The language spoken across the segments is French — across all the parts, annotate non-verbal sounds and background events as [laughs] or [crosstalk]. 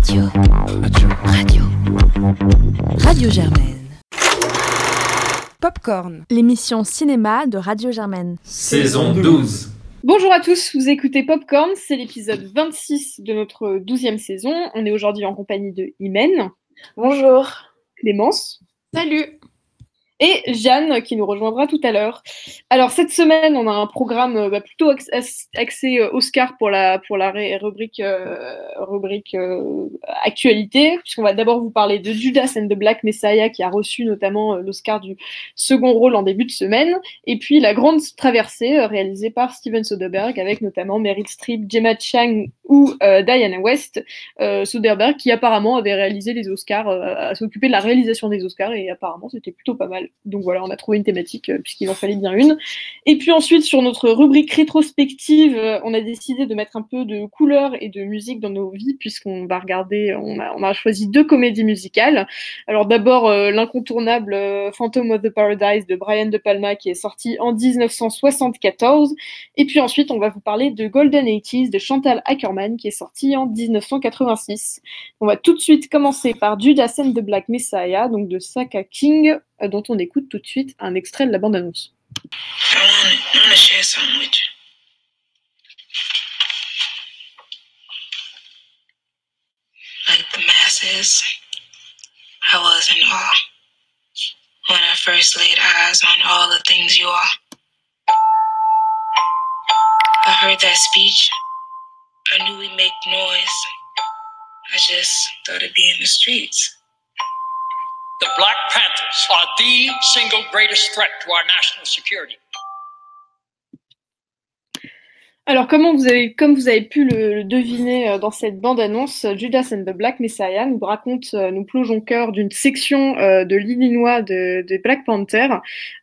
Radio. Radio. Radio. Radio Germaine. Popcorn, l'émission cinéma de Radio Germaine. Saison 12. Bonjour à tous, vous écoutez Popcorn, c'est l'épisode 26 de notre 12e saison. On est aujourd'hui en compagnie de Imen. Bonjour. Clémence. Salut et Jeanne qui nous rejoindra tout à l'heure. Alors cette semaine, on a un programme euh, bah, plutôt axé euh, Oscar pour la pour la rubrique euh, rubrique actualité, puisqu'on va d'abord vous parler de Judas and the Black Messiah qui a reçu notamment l'Oscar du second rôle en début de semaine, et puis La Grande Traversée réalisée par Steven Soderbergh avec notamment Meryl Streep, Gemma Chang ou Diana West. Soderbergh qui apparemment avait réalisé les Oscars, à s'occuper de la réalisation des Oscars et apparemment c'était plutôt pas mal. Donc voilà, on a trouvé une thématique euh, puisqu'il en fallait bien une. Et puis ensuite, sur notre rubrique rétrospective, euh, on a décidé de mettre un peu de couleur et de musique dans nos vies puisqu'on va regarder, on a, choisi deux comédies musicales. Alors d'abord, euh, l'incontournable Phantom of the Paradise de Brian De Palma qui est sorti en 1974. Et puis ensuite, on va vous parler de Golden 80 de Chantal Ackerman qui est sorti en 1986. On va tout de suite commencer par Judas and the Black Messiah, donc de Saka King, dont on écoute tout de suite un extrait de la bande-annonce. I was in awe when I first laid eyes on all the things you are. I heard that speech. I knew we'd make noise. I just thought it'd be in the streets. The Black Panthers are the single greatest threat to our national security. Alors, comme vous avez, comme vous avez pu le, deviner euh, dans cette bande-annonce, Judas and the Black Messiah nous raconte, euh, nous plonge au cœur d'une section euh, de l'Illinois de, Black Panther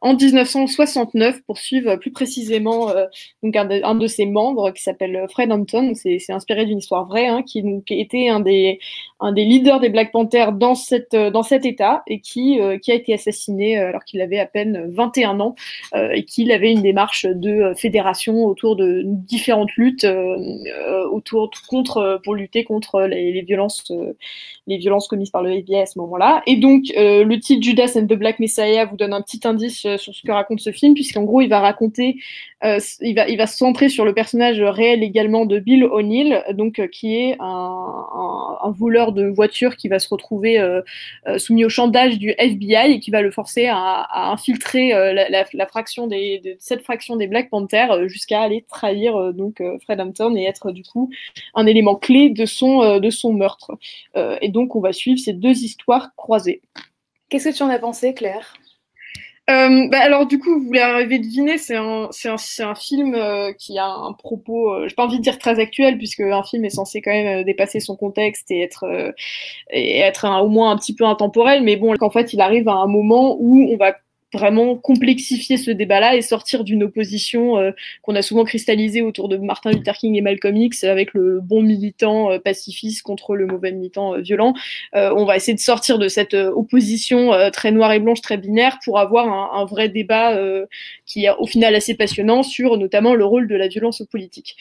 en 1969 pour suivre plus précisément donc un de, ses membres qui s'appelle Fred Hampton. C'est inspiré d'une histoire vraie, hein, qui, qui, était un des, un des leaders des Black Panthers dans, cette, dans cet État et qui, qui a été assassiné alors qu'il avait à peine 21 ans et qu'il avait une démarche de fédération autour de différentes luttes euh, euh, autour contre euh, pour lutter contre les, violences les violences commises par le FBI à ce moment-là. Et donc le titre Judas and the Black Messiah vous donne un petit indice sur ce que raconte ce film puisqu'en gros il va raconter il va il va se centrer sur le personnage réel également de Bill O'Neill donc qui est un, voleur de voitures qui va se retrouver soumis au chantage du FBI et qui va le forcer à, infiltrer la, fraction des de cette fraction des Black Panthers jusqu'à aller trahir euh, donc euh, Fred Hampton et être du coup un élément clé de son, euh, de son meurtre. et donc on va suivre ces deux histoires croisées. Qu'est-ce que tu en as pensé, Claire? Bah, alors du coup, vous l'avez deviné, c'est un, c'est un, un, film qui a un propos, euh, j'ai pas envie de dire très actuel, puisque un film est censé quand même dépasser son contexte et être, et être au moins un petit peu intemporel, mais bon, qu'en fait, il arrive à un moment où on va vraiment complexifier ce débat-là et sortir d'une opposition euh, qu'on a souvent cristallisée autour de Martin Luther King et Malcolm X avec le bon militant euh, pacifiste contre le mauvais militant euh, violent. on va essayer de sortir de cette opposition très noire et blanche, très binaire, pour avoir un, un vrai débat qui est au final assez passionnant sur notamment le rôle de la violence politique.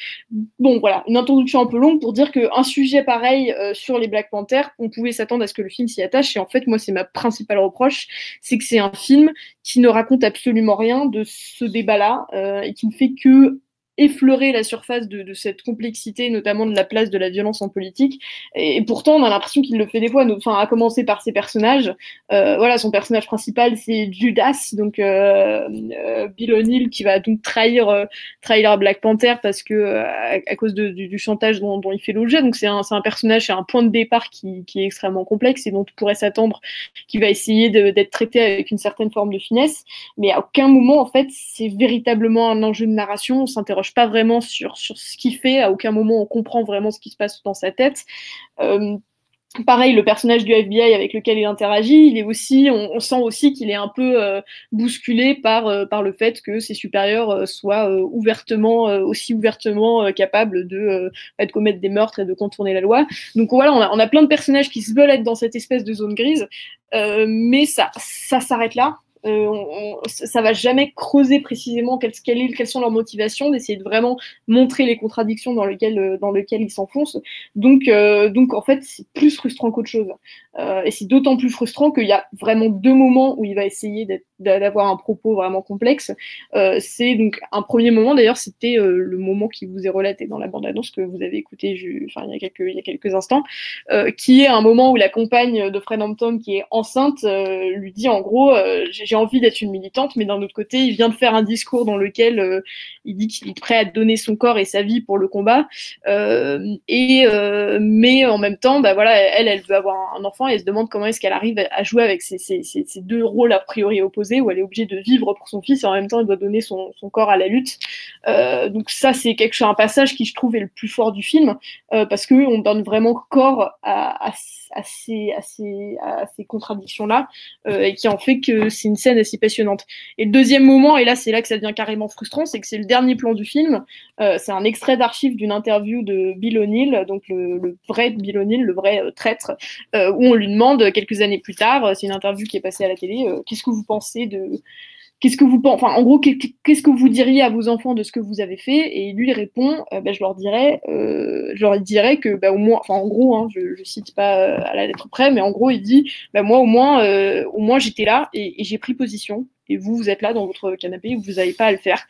Bon, voilà, une introduction un peu longue pour dire qu'un sujet pareil sur les Black Panthers, on pouvait s'attendre à ce que le film s'y attache. Et en fait, moi, c'est ma principale reproche, c'est que c'est un film qui ne raconte absolument rien de ce débat-là euh, et qui ne fait que effleurer la surface de, cette complexité, notamment de la place de la violence en politique. Et, pourtant, on a l'impression qu'il le fait des fois, enfin, à commencer par ses personnages. Euh, voilà, son personnage principal, c'est Judas, donc euh, euh, Bill O'Neill, qui va donc trahir, trahir Black Panther parce que à, cause du, chantage dont, il fait l'objet. Donc c'est un, un, personnage, c'est un point de départ qui, qui, est extrêmement complexe et dont on pourrait s'attendre qu'il va essayer d'être traité avec une certaine forme de finesse. Mais à aucun moment, en fait, c'est véritablement un enjeu de narration. On s'interroge pas vraiment sur, sur ce qu'il fait. À aucun moment on comprend vraiment ce qui se passe dans sa tête. Euh, pareil, le personnage du FBI avec lequel il interagit, il est aussi, on, sent aussi qu'il est un peu euh, bousculé par, euh, par le fait que ses supérieurs soient ouvertement, aussi ouvertement capables de, de, commettre des meurtres et de contourner la loi. Donc voilà, on a, on a plein de personnages qui se veulent être dans cette espèce de zone grise, mais ça, ça s'arrête là. On, ça va jamais creuser précisément quelles, sont leurs motivations, d'essayer de vraiment montrer les contradictions dans lesquelles, lesquelles ils s'enfoncent. Donc, donc, en fait, c'est plus frustrant qu'autre chose. et c'est d'autant plus frustrant qu'il y a vraiment deux moments où il va essayer d'avoir un propos vraiment complexe. c'est donc un premier moment, d'ailleurs, c'était le moment qui vous est relaté dans la bande-annonce que vous avez écouté enfin, il, y a quelques, instants, qui est un moment où la compagne de Fred Hampton, qui est enceinte, lui dit en gros, j'ai envie d'être une militante, mais d'un autre côté, il vient de faire un discours dans lequel euh, il dit qu'il est prêt à donner son corps et sa vie pour le combat. Euh, et euh, mais en même temps, bah voilà, elle, elle veut avoir un enfant et elle se demande comment est-ce qu'elle arrive à jouer avec ces, deux rôles a priori opposés, où elle est obligée de vivre pour son fils et en même temps elle doit donner son, corps à la lutte. donc ça, c'est quelque chose, un passage qui je trouve est le plus fort du film parce que on donne vraiment corps à, ces, à ces, à ces contradictions-là et qui en fait que c'est une scène assez passionnante. Et le deuxième moment, et là c'est là que ça devient carrément frustrant, c'est que c'est le dernier plan du film. Euh, c'est un extrait d'archives d'une interview de Bill O'Neill, donc le, vrai Bill O'Neill, le vrai euh, traître, euh, où on lui demande quelques années plus tard, c'est une interview qui est passée à la télé, qu'est-ce que vous pensez? De qu'est-ce que vous enfin, en gros, qu'est-ce que vous diriez à vos enfants de ce que vous avez fait? Et lui, répond, euh, bah, je leur dirais, euh, je leur dirais que, bah, au moins, enfin, en gros, hein, je, je cite pas euh, à la lettre près, mais en gros, il dit, bah, moi, au moins, au moins, j'étais là et, j'ai pris position. Et vous, vous êtes là dans votre canapé, vous n'avez pas à le faire.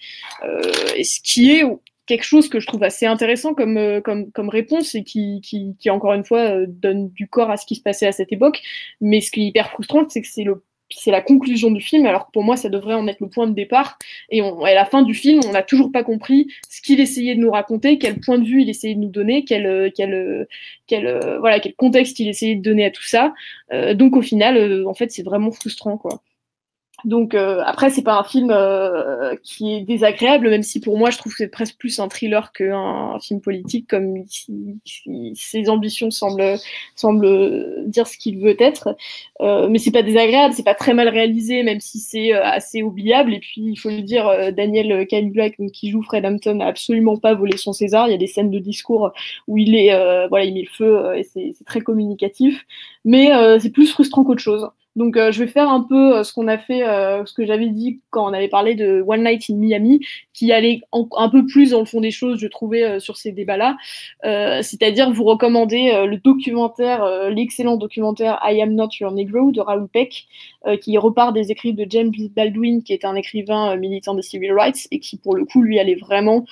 et ce qui est quelque chose que je trouve assez intéressant comme, comme, comme réponse et qui, qui, qui, encore une fois, donne du corps à ce qui se passait à cette époque. Mais ce qui est hyper frustrant, c'est que c'est le c'est la conclusion du film, alors que pour moi, ça devrait en être le point de départ. Et à la fin du film, on n'a toujours pas compris ce qu'il essayait de nous raconter, quel point de vue il essayait de nous donner, quel, quel, quel, voilà, quel contexte il essayait de donner à tout ça. Euh, donc au final, euh, en fait, c'est vraiment frustrant, quoi. Donc euh, après, c'est pas un film euh, qui est désagréable, même si pour moi, je trouve que c'est presque plus un thriller qu'un film politique, comme ses ambitions semblent, semblent dire ce qu'il veut être. Euh, mais c'est pas désagréable, c'est pas très mal réalisé, même si c'est euh, assez oubliable. Et puis, il faut le dire, euh, Daniel Kaluuya, qui joue Fred Hampton, n'a absolument pas volé son César. Il y a des scènes de discours où il est, voilà, il met le feu et c'est très communicatif. Mais c'est plus frustrant qu'autre chose. Donc, euh, je vais faire un peu euh, ce qu'on a fait, euh, ce que j'avais dit quand on avait parlé de One Night in Miami, qui allait un peu plus dans le fond des choses, je trouvais, sur ces débats-là. C'est-à-dire vous recommander le documentaire, l'excellent documentaire I Am Not Your Negro de Raoul Peck, qui repart des écrits de James Baldwin, qui est un écrivain militant des civil rights et qui, pour le coup, lui, allait vraiment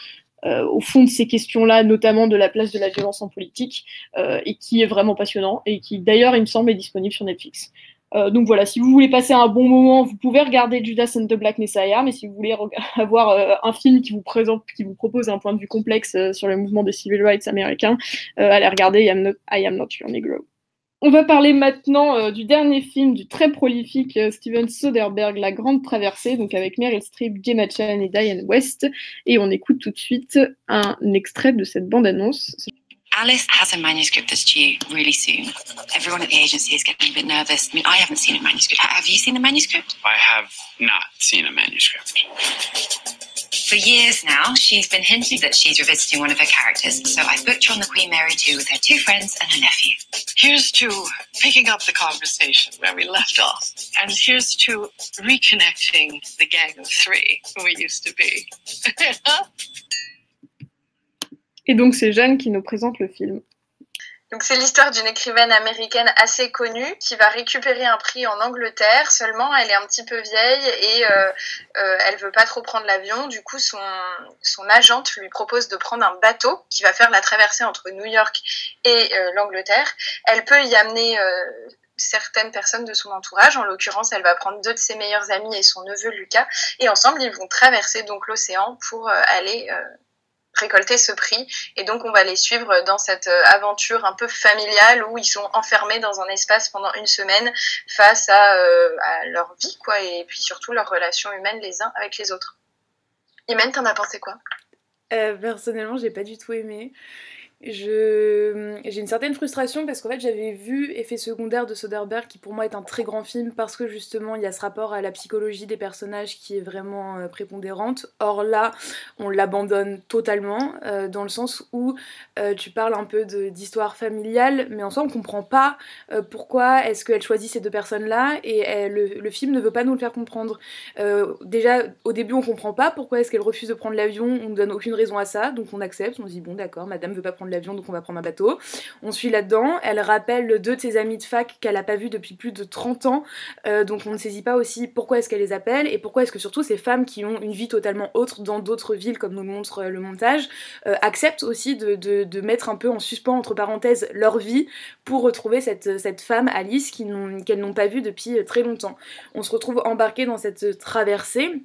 au fond de ces questions-là, notamment de la place de la violence en politique, et qui est vraiment passionnant, et qui d'ailleurs, il me semble, est disponible sur Netflix. Euh, donc voilà, si vous voulez passer un bon moment, vous pouvez regarder Judas and the Black Messiah, mais si vous voulez [laughs] avoir euh, un film qui vous présente, qui vous propose un point de vue complexe euh, sur le mouvement des civil rights américains, allez regarder I Am, Not, I Am Not Your Negro. On va parler maintenant du dernier film du très prolifique Steven Soderbergh, La Grande Traversée, donc avec Meryl Streep, Gemma Chan et Diane West. Et on écoute tout de suite un extrait de cette bande-annonce. Alice has a manuscript that's due really soon. Everyone at the agency is getting a bit nervous. I mean, I haven't seen a manuscript. Have you seen the manuscript? I have not seen a manuscript. For years now, she's been hinting that she's revisiting one of her characters. So I booked her on the Queen Mary 2 with her two friends and her nephew. Here's to picking up the conversation where we left off. And here's to reconnecting the gang of three who we used to be. [laughs] Et donc c'est Jeanne qui nous présente le film. Donc c'est l'histoire d'une écrivaine américaine assez connue qui va récupérer un prix en Angleterre. Seulement, elle est un petit peu vieille et euh, euh, elle veut pas trop prendre l'avion. Du coup, son, son agente lui propose de prendre un bateau qui va faire la traversée entre New York et euh, l'Angleterre. Elle peut y amener euh, certaines personnes de son entourage. En l'occurrence, elle va prendre deux de ses meilleurs amis et son neveu Lucas. Et ensemble, ils vont traverser donc l'océan pour aller récolter ce prix. Et donc, on va les suivre dans cette euh, aventure un peu familiale où ils sont enfermés dans un espace pendant une semaine face à, euh, à leur vie, quoi, et puis surtout leurs relations humaines les uns avec les autres. Imen, t'en as pensé quoi? Euh, Personnellement, j'ai pas du tout aimé. J'ai une certaine frustration parce qu'en fait j'avais vu Effet secondaire de Soderbergh qui pour moi est un très grand film parce que justement il y a ce rapport à la psychologie des personnages qui est vraiment euh, prépondérante. Or là on l'abandonne totalement euh, dans le sens où euh, tu parles un peu d'histoire familiale mais en soi on comprend pas pourquoi est-ce qu'elle choisit ces deux personnes là et le, le, film ne veut pas nous le faire comprendre. déjà au début on comprend pas pourquoi est-ce qu'elle refuse de prendre l'avion, on ne donne aucune raison à ça donc on accepte, on se dit bon d'accord madame veut pas prendre donc on va prendre un bateau. On suit là-dedans. Elle rappelle deux de ses amis de fac qu'elle a pas vu depuis plus de 30 ans. Euh, donc on ne saisit pas aussi pourquoi est-ce qu'elle les appelle et pourquoi est-ce que surtout ces femmes qui ont une vie totalement autre dans d'autres villes, comme nous le montre euh, le montage, euh, acceptent aussi de, mettre un peu en suspens, entre parenthèses, leur vie pour retrouver cette, cette femme, Alice, qu'elles n'ont pas vue depuis très longtemps. On se retrouve embarqué dans cette traversée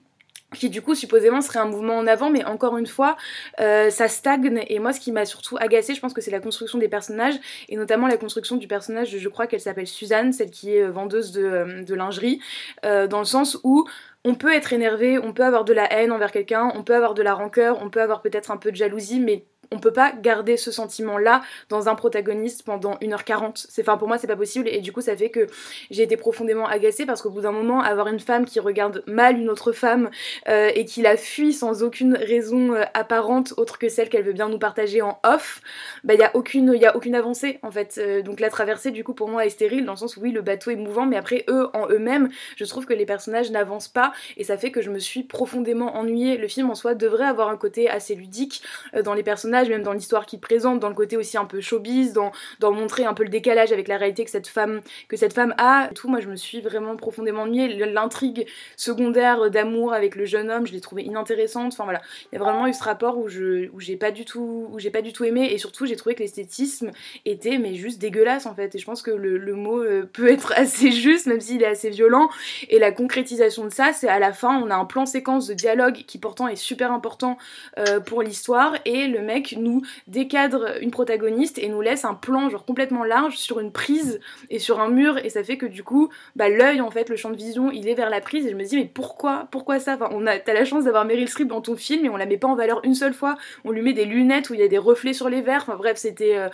qui du coup supposément serait un mouvement en avant, mais encore une fois, euh, ça stagne. Et moi, ce qui m'a surtout agacé, je pense que c'est la construction des personnages, et notamment la construction du personnage, je crois qu'elle s'appelle Suzanne, celle qui est euh, vendeuse de, euh, de lingerie, dans le sens où on peut être énervé, on peut avoir de la haine envers quelqu'un, on peut avoir de la rancœur, on peut avoir peut-être un peu de jalousie, mais on peut pas garder ce sentiment-là dans un protagoniste pendant 1h40. C'est, enfin, pour moi, c'est pas possible. Et du coup, ça fait que j'ai été profondément agacée parce qu'au bout d'un moment, avoir une femme qui regarde mal une autre femme euh, et qui la fuit sans aucune raison euh, apparente autre que celle qu'elle veut bien nous partager en off, bah, il y a aucune, y a aucune avancée, en fait. Euh, donc, la traversée, du coup, pour moi, est stérile dans le sens où, oui, le bateau est mouvant, mais après, eux, en eux-mêmes, je trouve que les personnages n'avancent pas et ça fait que je me suis profondément ennuyée. Le film, en soi, devrait avoir un côté assez ludique dans les personnages même dans l'histoire qu'il présente, dans le côté aussi un peu showbiz, dans, dans montrer un peu le décalage avec la réalité que cette femme, que cette femme a. tout, moi je me suis vraiment profondément ennuyée. L'intrigue secondaire d'amour avec le jeune homme, je l'ai trouvé inintéressante. Enfin voilà, il y a vraiment eu ce rapport où je où j'ai pas du tout où j'ai pas du tout aimé et surtout j'ai trouvé que l'esthétisme était mais juste dégueulasse en fait. Et je pense que le, le mot euh, peut [laughs] être assez juste même s'il est assez violent. Et la concrétisation de ça, c'est à la fin on a un plan séquence de dialogue qui pourtant est super important euh, pour l'histoire et le mec nous décadre une protagoniste et nous laisse un plan genre complètement large sur une prise et sur un mur. Et ça fait que du coup bah l'œil en fait le champ de vision il est vers la prise. Et je me dis mais pourquoi? Pourquoi ça? Enfin on a t'as la chance d'avoir Meryl Streep dans ton film et on la met pas en valeur une seule fois. On lui met des lunettes où il y a des reflets sur les verres. Enfin bref c'était euh,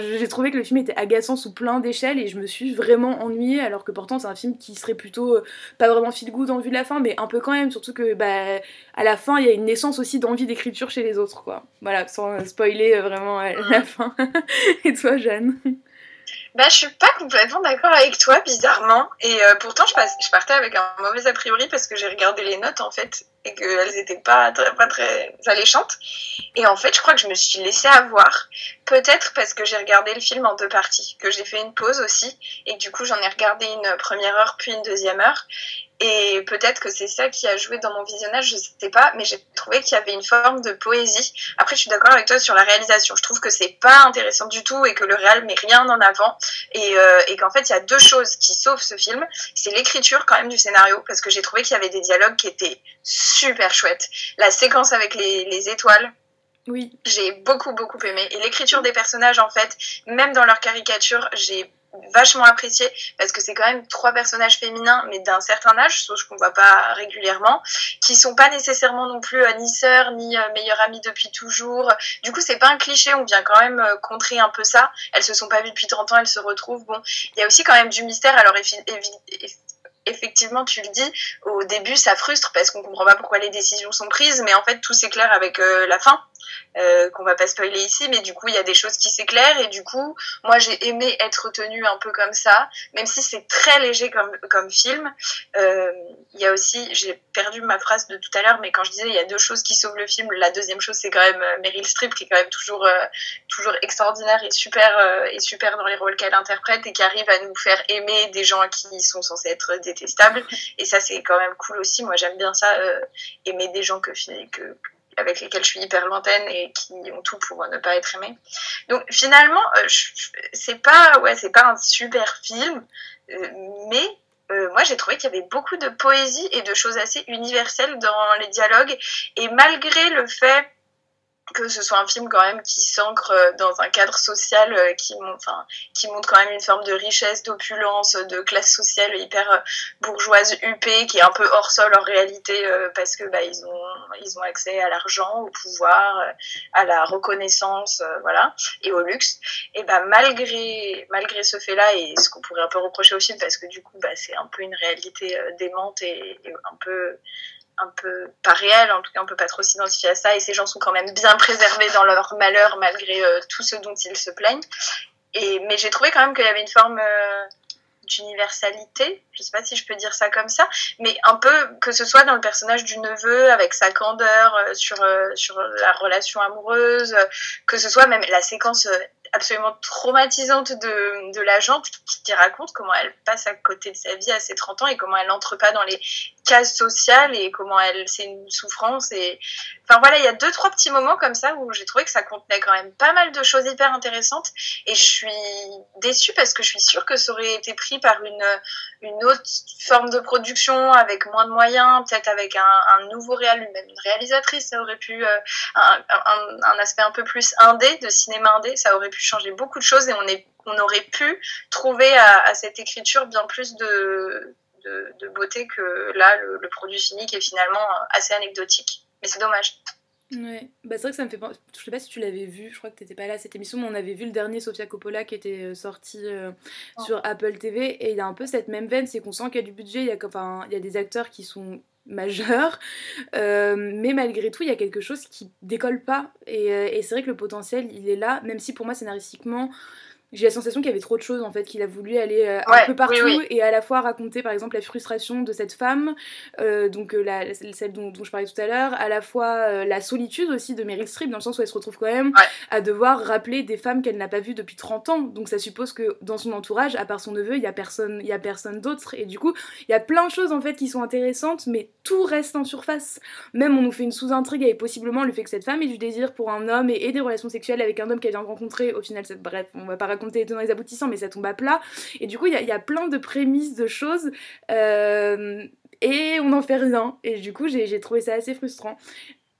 j'ai trouvé que le film était agaçant sous plein d'échelles et je me suis vraiment ennuyée alors que pourtant c'est un film qui serait plutôt euh, pas vraiment feel good en vue de la fin mais un peu quand même. Surtout que bah à la fin il y a une naissance aussi d'envie d'écriture chez les autres quoi. Voilà sans spoiler euh, vraiment à la fin. [laughs] Et toi, Jeanne? Bah, je suis pas complètement d'accord avec toi, bizarrement. Et euh, pourtant, je, je, partais avec un mauvais a priori parce que j'ai regardé les notes, en fait, et qu'elles étaient pas très, pas très alléchantes. Et en fait, je crois que je me suis laissée avoir. Peut-être parce que j'ai regardé le film en deux parties, que j'ai fait une pause aussi, et que du coup, j'en ai regardé une première heure puis une deuxième heure. Et peut-être que c'est ça qui a joué dans mon visionnage, je sais pas, mais j'ai trouvé qu'il y avait une forme de poésie. Après, je suis d'accord avec toi sur la réalisation. Je trouve que c'est pas intéressant du tout et que le réel met rien en avant. Et, euh, et qu'en fait, il y a deux choses qui sauvent ce film. C'est l'écriture quand même du scénario, parce que j'ai trouvé qu'il y avait des dialogues qui étaient super chouettes. La séquence avec les, les étoiles, oui. J'ai beaucoup, beaucoup aimé. Et l'écriture des personnages, en fait, même dans leur caricature, j'ai vachement apprécié parce que c'est quand même trois personnages féminins mais d'un certain âge chose qu'on voit pas régulièrement qui sont pas nécessairement non plus euh, ni sœurs ni euh, meilleures amies depuis toujours. Du coup c'est pas un cliché on vient quand même euh, contrer un peu ça. Elles se sont pas vues depuis 30 ans elles se retrouvent. Bon il y a aussi quand même du mystère. Alors effectivement, tu le dis, au début, ça frustre parce qu'on comprend pas pourquoi les décisions sont prises, mais en fait, tout s'éclaire avec la fin. Euh, qu'on va pas spoiler ici, mais du coup il y a des choses qui s'éclairent et du coup moi j'ai aimé être tenue un peu comme ça, même si c'est très léger comme, comme film. Euh, il y a aussi, j'ai perdu ma phrase de tout à l'heure, mais quand je disais il y a deux choses qui sauvent le film, la deuxième chose c'est quand même euh, Meryl Streep qui est quand même toujours, toujours extraordinaire et super, et super dans les rôles qu'elle interprète et qui arrive à nous faire aimer des gens qui sont censés être détestables. Et ça c'est quand même cool aussi, moi j'aime bien ça, aimer des gens que, que avec lesquels je suis hyper lointaine et qui ont tout pour ne pas être aimés. Donc finalement, euh, c'est pas ouais, c'est pas un super film, euh, mais euh, moi j'ai trouvé qu'il y avait beaucoup de poésie et de choses assez universelles dans les dialogues et malgré le fait que ce soit un film quand même qui s'ancre euh, dans un cadre social euh, qui, enfin, qui montre quand même une forme de richesse, d'opulence, de classe sociale hyper euh, bourgeoise huppée, qui est un peu hors sol en réalité parce que bah, ils ont ils ont accès à l'argent, au pouvoir, à la reconnaissance, voilà, et au luxe. Et bah malgré malgré ce fait-là et ce qu'on pourrait un peu reprocher au film parce que du coup bah c'est un peu une réalité démente et, et un peu un peu pas réel, en tout cas on peut pas trop s'identifier à ça, et ces gens sont quand même bien préservés dans leur malheur malgré euh, tout ce dont ils se plaignent. Et, mais j'ai trouvé quand même qu'il y avait une forme euh, d'universalité, je sais pas si je peux dire ça comme ça, mais un peu que ce soit dans le personnage du neveu avec sa candeur euh, sur, sur la relation amoureuse, que ce soit même la séquence absolument traumatisante de, de l'agente qui, raconte comment elle passe à côté de sa vie à ses 30 ans et comment elle n'entre pas dans les cases sociales et comment elle c'est une souffrance et enfin voilà il y a deux trois petits moments comme ça où j'ai trouvé que ça contenait quand même pas mal de choses hyper intéressantes et je suis déçue parce que je suis sûre que ça aurait été pris par une une autre forme de production avec moins de moyens peut-être avec un, nouveau réal même une réalisatrice ça aurait pu euh, un, aspect un peu plus indé de cinéma indé ça aurait pu changer beaucoup de choses et on est on aurait pu trouver à cette écriture bien plus de de, beauté que là, le, produit fini qui est finalement assez anecdotique. Mais c'est dommage. Ouais, bah c'est vrai que ça me fait Je sais pas si tu l'avais vu, je crois que t'étais pas là à cette émission, mais on avait vu le dernier Sofia Coppola qui était euh, sorti euh, oh. sur Apple TV et il y a un peu cette même veine, c'est qu'on sent qu'il y a du budget, il y a, enfin, il y a des acteurs qui sont majeurs, [laughs] euh, mais malgré tout, il y a quelque chose qui décolle pas et, et c'est vrai que le potentiel il est là, même si pour moi scénaristiquement j'ai la sensation qu'il y avait trop de choses en fait, qu'il a voulu aller euh, un peu partout et à la fois raconter par exemple la frustration de cette femme, euh, donc euh, la, celle dont, je parlais tout à l'heure, à la fois la solitude aussi de Meryl Streep dans le sens où elle se retrouve quand même à devoir rappeler des femmes qu'elle n'a pas vues depuis 30 ans. Donc ça suppose que dans son entourage, à part son neveu, il y a personne, il y a personne d'autre et du coup il y a plein de choses en fait qui sont intéressantes, mais tout reste en surface. Même on nous fait une sous-intrigue avec possiblement le fait que cette femme ait du désir pour un homme et, ait des relations sexuelles avec un homme qu'elle vient de rencontrer. Au final, bref, on va pas raconter raconter les aboutissants, mais ça tombe à plat. Et du coup, il y, y, a plein de prémices de choses. Euh, et on n'en fait rien. Et du coup, j'ai trouvé ça assez frustrant.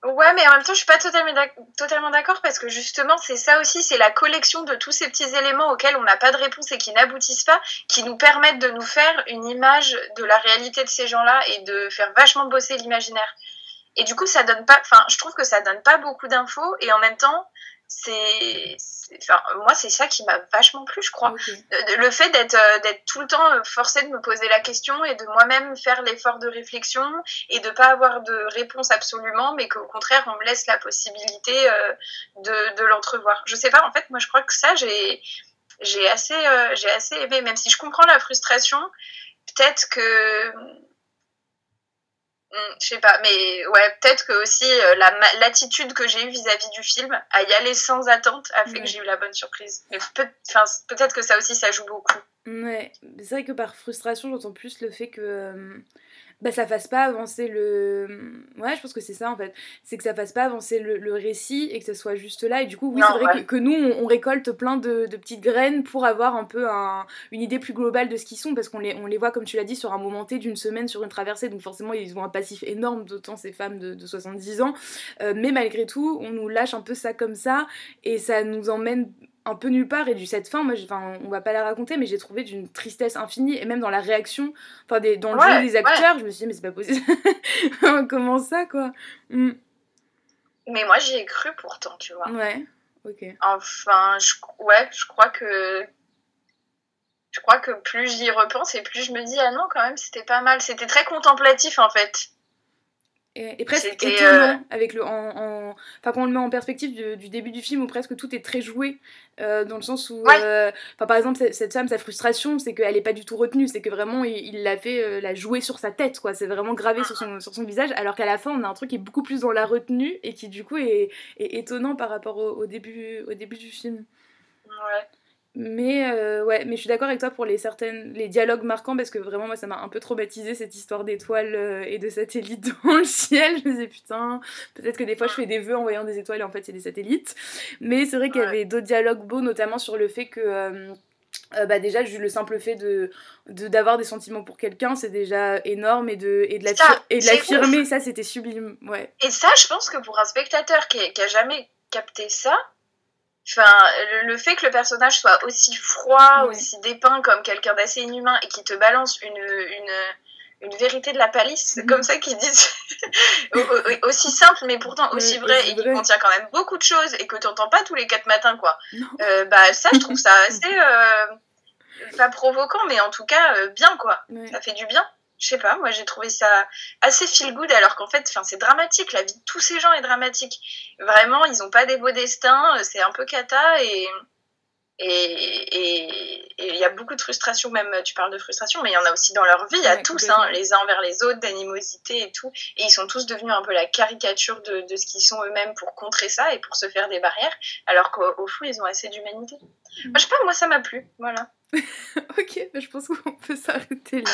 Ouais, mais en même temps, je suis pas totalement d'accord parce que justement, c'est ça aussi, c'est la collection de tous ces petits éléments auxquels on n'a pas de réponse et qui n'aboutissent pas, qui nous permettent de nous faire une image de la réalité de ces gens-là et de faire vachement bosser l'imaginaire. Et du coup, ça donne pas, enfin, je trouve que ça donne pas beaucoup d'infos et en même temps, c'est enfin, moi c'est ça qui m'a vachement plu je crois. Le fait d'être euh, d'être tout le temps euh, forcé de me poser la question et de moi-même faire l'effort de réflexion et de pas avoir de réponse absolument mais qu'au contraire on me laisse la possibilité euh, de, de l'entrevoir. Je sais pas en fait moi je crois que ça j'ai j'ai assez j'ai assez aimé. Même si je comprends la frustration peut-être que je sais pas, mais ouais, peut-être que aussi euh, la l'attitude que j'ai eue vis-à-vis du film, à y aller sans attente, a fait que j'ai eu la bonne surprise. Mais peut-être que ça aussi, ça joue beaucoup. Ouais, c'est vrai que par frustration, j'entends plus le fait que. Euh, bah, ça fasse pas avancer le. Ouais, je pense que c'est ça en fait. C'est que ça fasse pas avancer le, récit et que ce soit juste là. Et du coup, oui, c'est vrai que, nous, on, récolte plein de, petites graines pour avoir un peu une idée plus globale de ce qu'ils sont parce qu'on les, on les voit, comme tu l'as dit, sur un moment T d'une semaine sur une traversée. Donc forcément, ils ont un passif énorme, d'autant ces femmes de, 70 ans. Euh, mais malgré tout, on nous lâche un peu ça comme ça et ça nous emmène un peu nulle part et du cette fin moi enfin on va pas la raconter mais j'ai trouvé d'une tristesse infinie et même dans la réaction enfin des, dans le jeu des acteurs je me suis dit mais c'est pas possible. [laughs] Comment ça quoi? Mm. mais moi j'y ai cru pourtant tu vois. Ouais ok. Enfin je, ouais je crois que je crois que plus j'y repense et plus je me dis ah non quand même c'était pas mal. C'était très contemplatif en fait et, presque étonnant euh, avec le en, enfin quand on le met en perspective du, début du film où presque tout est très joué euh, dans le sens où euh, par exemple cette, femme sa frustration c'est qu'elle est pas du tout retenue c'est que vraiment il l'a fait la jouer sur sa tête quoi. C'est vraiment gravé sur son, sur son visage alors qu'à la fin on a un truc qui est beaucoup plus dans la retenue et qui du coup est, est étonnant par rapport au, au, début au début du film. Ouais mais euh, ouais, mais je suis d'accord avec toi pour les certaines les dialogues marquants parce que vraiment moi ça m'a un peu traumatisé cette histoire d'étoiles euh, et de satellites [laughs] dans le ciel. Je me disais putain, peut-être que des fois je fais des vœux en voyant des étoiles et en fait c'est des satellites. Mais c'est vrai qu'il y avait d'autres dialogues beaux, notamment sur le fait que euh, bah déjà le simple fait de d'avoir des sentiments pour quelqu'un c'est déjà énorme et de et de l'affirmer ça c'était sublime ouais et ça je pense que pour un spectateur qui, qui a jamais capté ça enfin le, fait que le personnage soit aussi froid aussi dépeint comme quelqu'un d'assez inhumain et qui te balance une une une vérité de la palisse, c'est comme ça qu'ils disent, [laughs] aussi simple mais pourtant aussi vrai et qui contient quand même beaucoup de choses et que tu n'entends pas tous les quatre matins quoi. Euh, bah ça je trouve ça [laughs] assez euh, pas provoquant mais en tout cas euh, bien quoi. Ça fait du bien. Je sais pas, moi j'ai trouvé ça assez feel good alors qu'en fait, c'est dramatique. La vie de tous ces gens est dramatique. Vraiment, ils ont pas des beaux destins. C'est un peu cata et et il y a beaucoup de frustration, même tu parles de frustration, mais il y en a aussi dans leur vie, à tous, hein, les uns envers les autres, d'animosité et tout. Et ils sont tous devenus un peu la caricature de, de ce qu'ils sont eux-mêmes pour contrer ça et pour se faire des barrières, alors qu'au fond, ils ont assez d'humanité. Mm. Moi, je sais pas, moi, ça m'a plu. Voilà. [laughs] ok, je pense qu'on peut s'arrêter là.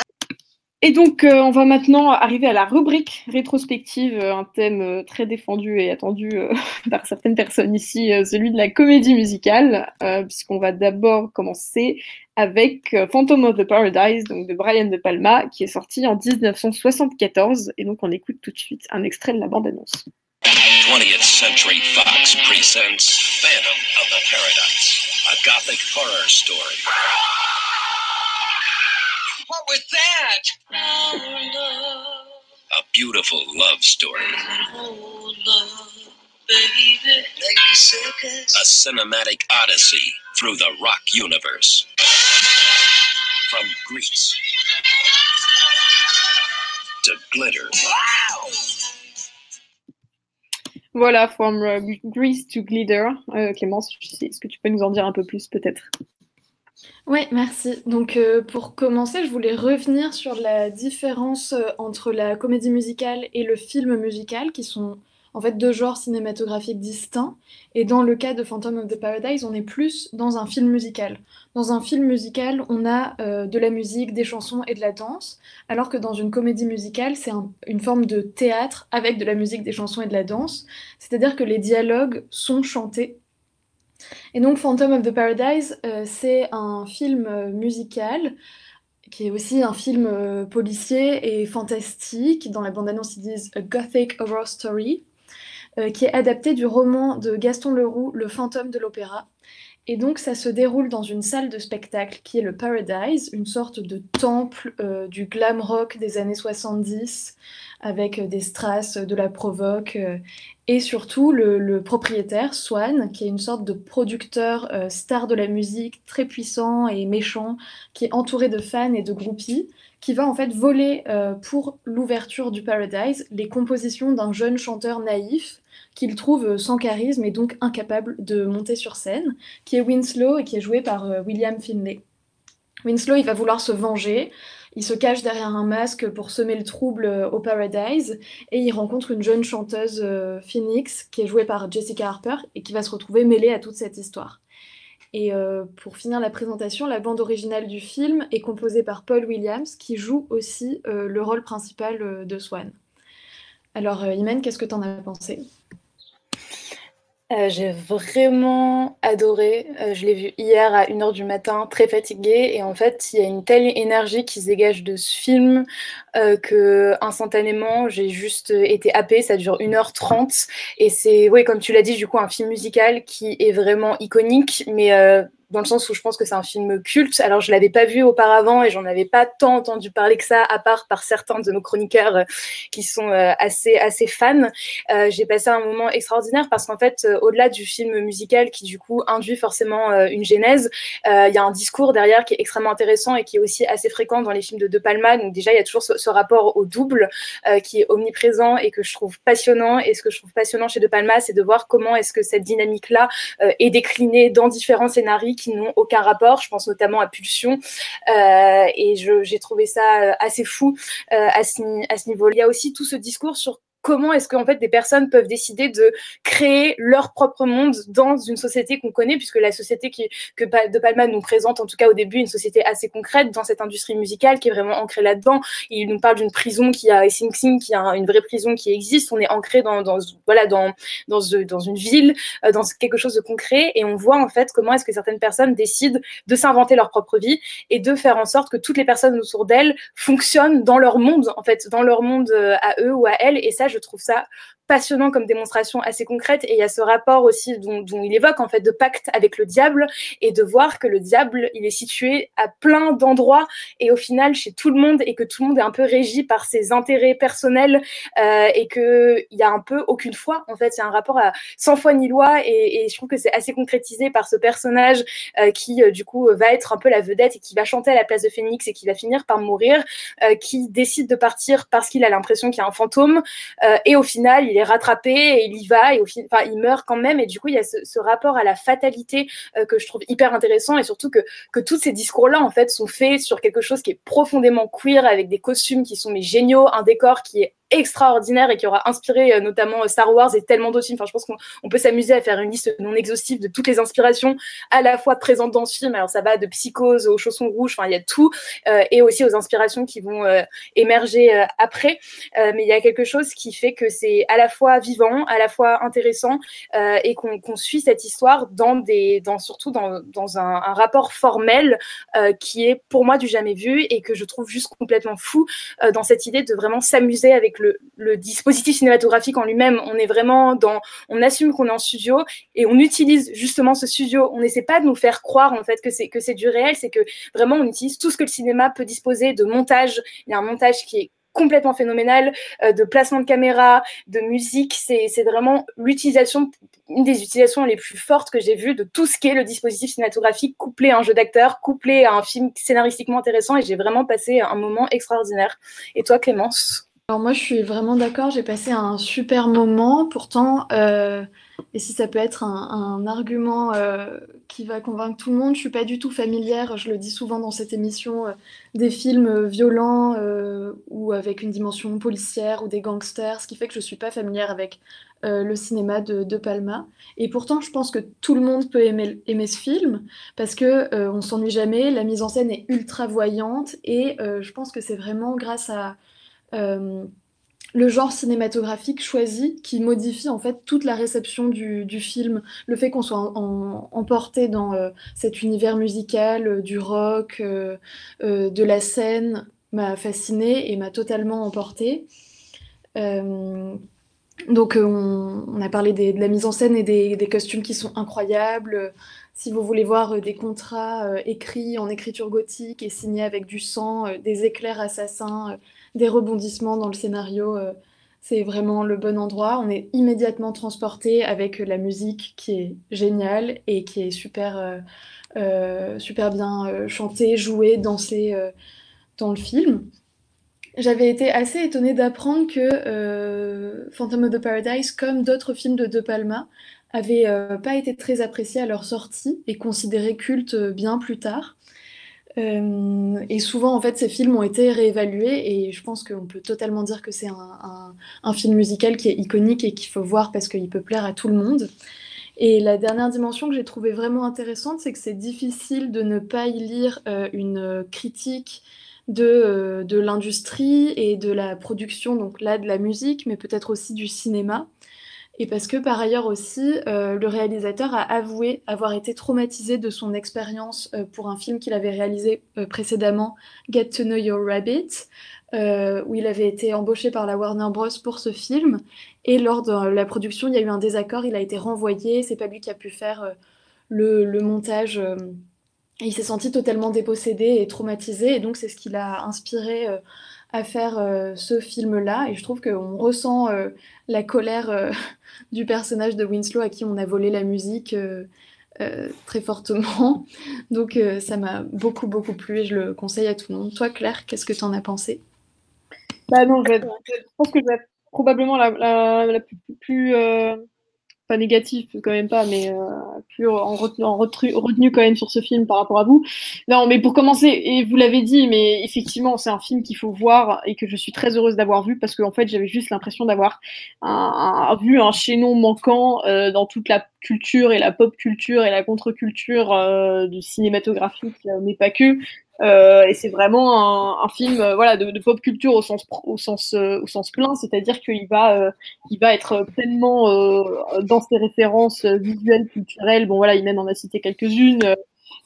Et donc, euh, on va maintenant arriver à la rubrique rétrospective, euh, un thème euh, très défendu et attendu [laughs] par certaines personnes ici, celui de la comédie musicale, puisqu'on va d'abord commencer avec Phantom of the Paradise, donc de Brian De Palma, qui est sorti en 1974. Et donc, on écoute tout de suite un extrait de la bande-annonce. 20th Century Fox presents Phantom of the Paradise, a gothic horror story. What was that? A beautiful love story. Oh, love, baby. Like a circus. A cinematic odyssey through the rock universe. From Greece to glitter. Wow! Voilà, from uh, Greece to glitter. Euh, Clémence, est-ce que tu peux nous en dire un peu plus peut-être oui, merci. Donc, euh, pour commencer, je voulais revenir sur la différence euh, entre la comédie musicale et le film musical, qui sont en fait deux genres cinématographiques distincts. Et dans le cas de Phantom of the Paradise, on est plus dans un film musical. Dans un film musical, on a euh, de la musique, des chansons et de la danse, alors que dans une comédie musicale, c'est une forme de théâtre avec de la musique, des chansons et de la danse. C'est-à-dire que les dialogues sont chantés et donc Phantom of the Paradise, euh, c'est un film euh, musical qui est aussi un film euh, policier et fantastique. Dans la bande-annonce, ils disent A Gothic Horror Story, qui est adapté du roman de Gaston Leroux, Le fantôme de l'opéra. Et donc ça se déroule dans une salle de spectacle qui est le Paradise, une sorte de temple du glam rock des années 70, avec des strass, de la provoque et surtout, le, propriétaire, Swan, qui est une sorte de producteur euh, star de la musique, très puissant et méchant, qui est entouré de fans et de groupies, qui va en fait voler euh, pour l'ouverture du Paradise les compositions d'un jeune chanteur naïf qu'il trouve euh, sans charisme et donc incapable de monter sur scène, qui est Winslow et qui est joué par William Finlay. Winslow, va vouloir se venger, il se cache derrière un masque pour semer le trouble euh, au Paradise et il rencontre une jeune chanteuse euh, Phoenix qui est jouée par Jessica Harper et qui va se retrouver mêlée à toute cette histoire. Et euh, pour finir la présentation, la bande originale du film est composée par Paul Williams qui joue aussi le rôle principal de Swan. Alors Imen, qu'est-ce que tu en as pensé? Euh, j'ai vraiment adoré. Euh, je l'ai vu hier à 1h du matin, très fatiguée. Et en fait, il y a une telle énergie qui se dégage de ce film euh, que instantanément, j'ai juste été happée. Ça dure 1h30. Et c'est, oui, comme tu l'as dit, du coup, un film musical qui est vraiment iconique, mais dans le sens où je pense que c'est un film culte. Alors, je l'avais pas vu auparavant et j'en avais pas tant entendu parler que ça, à part par certains de nos chroniqueurs euh, qui sont euh, assez, assez fans. Euh, j'ai passé un moment extraordinaire parce qu'en fait, au-delà du film musical qui, du coup, induit forcément une genèse, il y a un discours derrière qui est extrêmement intéressant et qui est aussi assez fréquent dans les films de De Palma. Donc, déjà, il y a toujours ce, rapport au double qui est omniprésent et que je trouve passionnant. Et ce que je trouve passionnant chez De Palma, c'est de voir comment est-ce que cette dynamique-là est déclinée dans différents scénarios qui n'ont aucun rapport. Je pense notamment à Pulsion. Euh, et j'ai trouvé ça euh, assez fou euh, à ce, à ce niveau. Il y a aussi tout ce discours sur comment est-ce qu'en fait des personnes peuvent décider de créer leur propre monde dans une société qu'on connaît, puisque la société qui, que De Palma nous présente, en tout cas au début, une société assez concrète dans cette industrie musicale qui est vraiment ancrée là-dedans. Il nous parle d'une prison qui a Sing Sing, qui a une vraie prison qui existe. On est ancré dans, dans voilà dans dans, dans une ville, euh, dans quelque chose de concret, et on voit en fait comment est-ce que certaines personnes décident de s'inventer leur propre vie et de faire en sorte que toutes les personnes autour d'elles fonctionnent dans leur monde, en fait, dans leur monde euh, à eux ou à elles. Et ça, je trouve ça passionnant comme démonstration assez concrète. Et il y a ce rapport aussi dont, il évoque en fait de pacte avec le diable et de voir que le diable, il est situé à plein d'endroits et au final chez tout le monde et que tout le monde est un peu régi par ses intérêts personnels euh, et qu'il y a un peu aucune foi. En fait, il y a un rapport à sans foi ni loi et, je trouve que c'est assez concrétisé par ce personnage euh, qui euh, du coup va être un peu la vedette et qui va chanter à la place de Phoenix et qui va finir par mourir, euh, qui décide de partir parce qu'il a l'impression qu'il y a un fantôme et au final il est rattrapé et il y va et au final, enfin, il meurt quand même. Et du coup, il y a ce, rapport à la fatalité euh, que je trouve hyper intéressant et surtout que, que tous ces discours-là, en fait, sont faits sur quelque chose qui est profondément queer avec des costumes qui sont mais géniaux, un décor qui est extraordinaire et qui aura inspiré euh, notamment euh, Star Wars et tellement d'autres films. Enfin, je pense qu'on peut s'amuser à faire une liste non exhaustive de toutes les inspirations à la fois présentes dans ce film. Alors, ça va de Psychose aux Chaussons Rouges, enfin, il y a tout, euh, et aussi aux inspirations qui vont émerger après. mais il y a quelque chose qui fait que c'est à la fois vivant, à la fois intéressant, et qu'on suit cette histoire dans des, dans, surtout dans, dans un, un, rapport formel qui est pour moi du jamais vu et que je trouve juste complètement fou dans cette idée de vraiment s'amuser avec le, dispositif cinématographique en lui-même. On est vraiment dans, on assume qu'on est en studio et on utilise justement ce studio. On n'essaie pas de nous faire croire en fait que c'est que c'est du réel, c'est que vraiment on utilise tout ce que le cinéma peut disposer de montage. Il y a un montage qui est complètement phénoménal, euh, de placement de caméra, de musique. C'est vraiment l'utilisation, une des utilisations les plus fortes que j'ai vues de tout ce qui est le dispositif cinématographique couplé à un jeu d'acteur, couplé à un film scénaristiquement intéressant. Et j'ai vraiment passé un moment extraordinaire. Et toi, Clémence? Alors moi, je suis vraiment d'accord, j'ai passé un super moment. Pourtant, euh, et si ça peut être un, argument euh, qui va convaincre tout le monde, je suis pas du tout familière, je le dis souvent dans cette émission, euh, des films violents ou avec une dimension policière ou des gangsters, ce qui fait que je suis pas familière avec le cinéma de, de, Palma. Et pourtant, je pense que tout le monde peut aimer, aimer ce film parce que on s'ennuie jamais, la mise en scène est ultra voyante et je pense que c'est vraiment grâce à le genre cinématographique choisi qui modifie en fait toute la réception du, film. Le fait qu'on soit emporté dans euh, cet univers musical, euh, du rock, de la scène, m'a fasciné et m'a totalement emporté. donc on, a parlé de la mise en scène et des, costumes qui sont incroyables. Si vous voulez voir des contrats écrits en écriture gothique et signés avec du sang, des éclairs assassins des rebondissements dans le scénario. Euh, c'est vraiment le bon endroit. On est immédiatement transporté avec la musique qui est géniale et qui est super, euh, euh, bien chantée, jouée, dansée dans le film. J'avais été assez étonnée d'apprendre que Phantom of the Paradise, comme d'autres films de De Palma, avait pas été très apprécié à leur sortie et considéré culte bien plus tard. Euh, et souvent, en fait, ces films ont été réévalués et je pense qu'on peut totalement dire que c'est un, film musical qui est iconique et qu'il faut voir parce qu'il peut plaire à tout le monde. Et la dernière dimension que j'ai trouvée vraiment intéressante, c'est que c'est difficile de ne pas y lire euh, une critique euh, de l'industrie et de la production, donc là de la musique, mais peut-être aussi du cinéma. Et parce que par ailleurs aussi, euh, le réalisateur a avoué avoir été traumatisé de son expérience euh, pour un film qu'il avait réalisé euh, précédemment, Get to Know Your Rabbit, où il avait été embauché par la Warner Bros. pour ce film. Et lors de la production, il y a eu un désaccord, il a été renvoyé, c'est pas lui qui a pu faire le, le, montage. il s'est senti totalement dépossédé et traumatisé, et donc c'est ce qui l'a inspiré à faire euh, ce film-là. Et je trouve qu'on ressent euh, la colère euh, [laughs] du personnage de Winslow à qui on a volé la musique très fortement. [laughs] Donc ça m'a beaucoup, beaucoup plu et je le conseille à tout le monde. Toi, Claire, qu'est-ce que tu en as pensé? Bah non, je, pense que je vais être probablement la, la, plus, pas négatif, quand même pas, mais euh, plus en, retenu, en retenu, retenu, quand même sur ce film par rapport à vous. Non, mais pour commencer, et vous l'avez dit, mais effectivement, c'est un film qu'il faut voir et que je suis très heureuse d'avoir vu parce qu'en en fait, j'avais juste l'impression d'avoir vu un chaînon manquant euh, dans toute la culture et la pop culture et la contre-culture euh, du cinématographique, mais pas que. Euh, et c'est vraiment un, un film euh, voilà, de, de, pop culture au sens, au sens, euh, au sens plein, c'est-à-dire qu'il va, euh, il va être pleinement dans ses références visuelles, culturelles. Bon, voilà, il en a cité quelques-unes.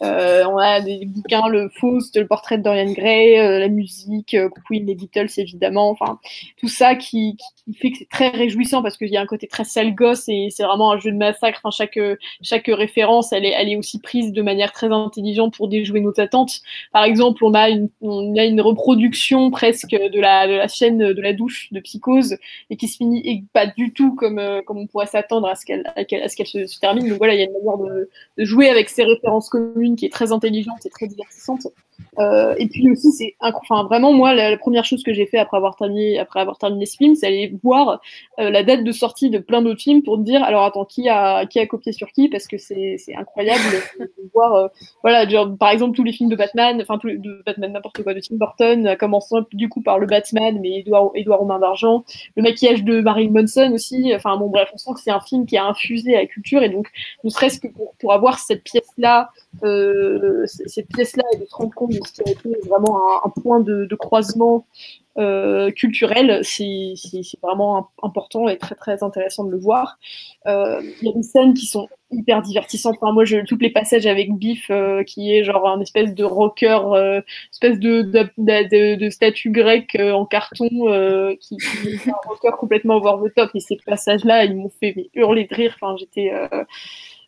Euh, on a des bouquins, le Faust, le portrait de Dorian Gray, euh, la musique, euh, Queen, les Beatles évidemment, enfin tout ça qui, qui fait que c'est très réjouissant parce qu'il y a un côté très sale gosse et c'est vraiment un jeu de massacre. Enfin chaque chaque référence, elle est elle est aussi prise de manière très intelligente pour déjouer nos attentes. Par exemple, on a une on a une reproduction presque de la de la chaîne de la douche de Psychose et qui se finit et pas du tout comme comme on pourrait s'attendre à ce qu'elle ce qu'elle se, se, termine. Donc voilà, il y a une manière de, de jouer avec ces références communes qui est très intelligente et très divertissante. Euh, et puis aussi, c'est enfin vraiment moi la, première chose que j'ai fait après avoir terminé après avoir terminé ce film, c'est aller voir euh, la date de sortie de plein d'autres films pour me dire alors attends qui a qui a copié sur qui? Parce que c'est incroyable de, voir euh, voilà genre, par exemple tous les films de Batman, enfin de Batman n'importe quoi de Tim Burton, commençant du coup par le Batman mais Edouard Edouard aux mains d'argent, le maquillage de Marilyn Manson aussi, enfin bon bref on sent que c'est un film qui a infusé à la culture et donc ne serait-ce que pour, pour avoir cette pièce là euh, cette pièce là et de se rendre compte de ce qui a vraiment un, point de, croisement euh, culturel, c'est vraiment important et très très intéressant de le voir. Euh, il y a des scènes qui sont hyper divertissantes. Enfin, moi, je, tous les passages avec Biff, euh, qui est genre un espèce de rocker, espèce de, statue grecque en carton, qui, est un rocker complètement over the top. Et ces passages-là, ils m'ont fait hurler de rire. Enfin, j'étais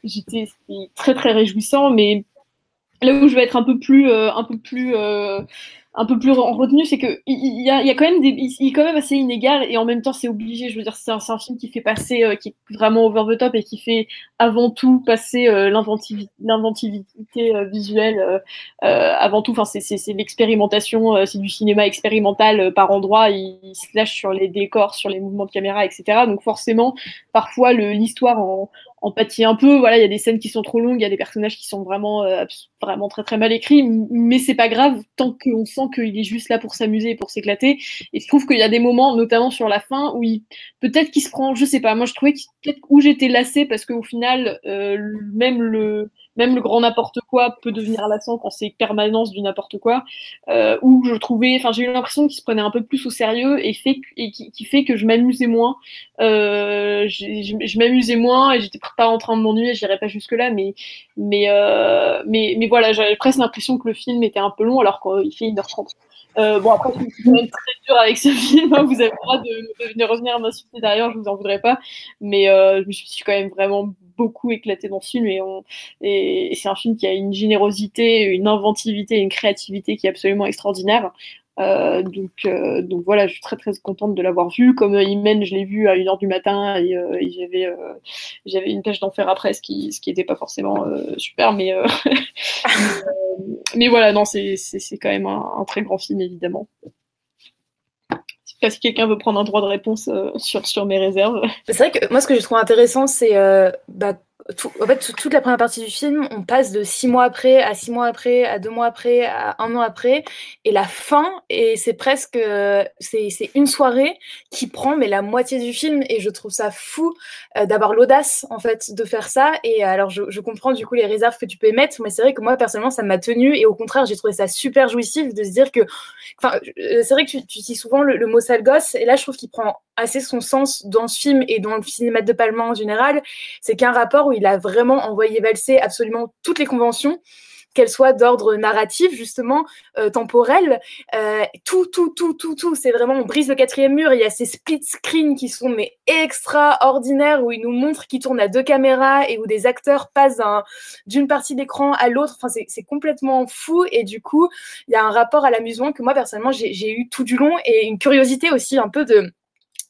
j'étais très très réjouissant, mais là où je vais être un peu plus, euh, un peu plus, euh, un peu plus en retenue, c'est que il y, a, y a quand même des, il est quand même assez inégal et en même temps c'est obligé. Je veux dire, c'est un, film qui fait passer, euh, qui est vraiment over the top et qui fait avant tout passer euh, l'inventivité, euh, visuelle avant tout. Enfin, c'est l'expérimentation, c'est du cinéma expérimental par endroit. Il, il, se lâche sur les décors, sur les mouvements de caméra, etc. Donc forcément, parfois l'histoire en, en pâtit un peu. Voilà, il y a des scènes qui sont trop longues, il y a des personnages qui sont vraiment, euh, vraiment très très mal écrits, mais c'est pas grave tant qu'on sent qu'il est juste là pour s'amuser et pour s'éclater. Et je trouve qu'il y a des moments, notamment sur la fin, où peut-être qu'il se prend, je sais pas, moi je trouvais peut-être où j'étais lassée parce qu'au final, euh, même le même le grand n'importe quoi peut devenir lassant quand c'est permanence du n'importe quoi. Euh, je trouvais, enfin j'ai eu l'impression qu'il se prenait un peu plus au sérieux et fait et qui, fait que je m'amusais moins. Euh, je, m'amusais moins et j'étais pas en train de m'ennuyer, j'irais pas jusque là, mais mais euh, mais mais voilà, j'avais presque l'impression que le film était un peu long alors qu'il fait 1h30. Euh, bon, après, quand même très dur avec ce [laughs] film. Hein. Vous avez le droit de, de venir revenir m'insulter derrière, je vous en voudrais pas. Mais euh, je me suis quand même vraiment beaucoup éclaté dans ce film et, on, et c'est un film qui a une générosité, une inventivité, une créativité qui est absolument extraordinaire. Euh, donc, euh, donc voilà, je suis très très contente de l'avoir vu. Comme euh, Imen, je l'ai vu à 1h du matin et, euh, j'avais j'avais une pêche d'enfer après, ce qui ce qui était pas forcément super, mais [laughs] mais, voilà, non, c'est c'est quand même un, très grand film évidemment. Que quelqu'un veut prendre un droit de réponse sur sur mes réserves C'est vrai que moi, ce que je trouve intéressant, c'est bah, tout, en fait, toute la première partie du film, on passe de six mois après à six mois après, à deux mois après, à un an après, et la fin, et c'est presque, c'est une soirée qui prend mais la moitié du film, et je trouve ça fou euh, d'avoir l'audace en fait de faire ça. Et alors, je, je, comprends du coup les réserves que tu peux émettre, mais c'est vrai que moi personnellement, ça m'a tenu, et au contraire, j'ai trouvé ça super jouissif de se dire que, enfin, c'est vrai que tu, tu utilises souvent le, le mot sale gosse, et là, je trouve qu'il prend assez son sens dans ce film et dans le cinéma de Palma en général, c'est qu'un rapport où il a vraiment envoyé valser absolument toutes les conventions qu'elles soient d'ordre narratif, justement, euh, temporel. Euh, tout, tout, tout, tout, tout. C'est vraiment, on brise le quatrième mur. Il y a ces split screens qui sont mais extraordinaires où ils nous montrent qu'ils tournent à deux caméras et où des acteurs passent d'une partie d'écran à l'autre. Enfin, c'est complètement fou. Et du coup, il y a un rapport à l'amusement que moi, personnellement, j'ai eu tout du long et une curiosité aussi un peu de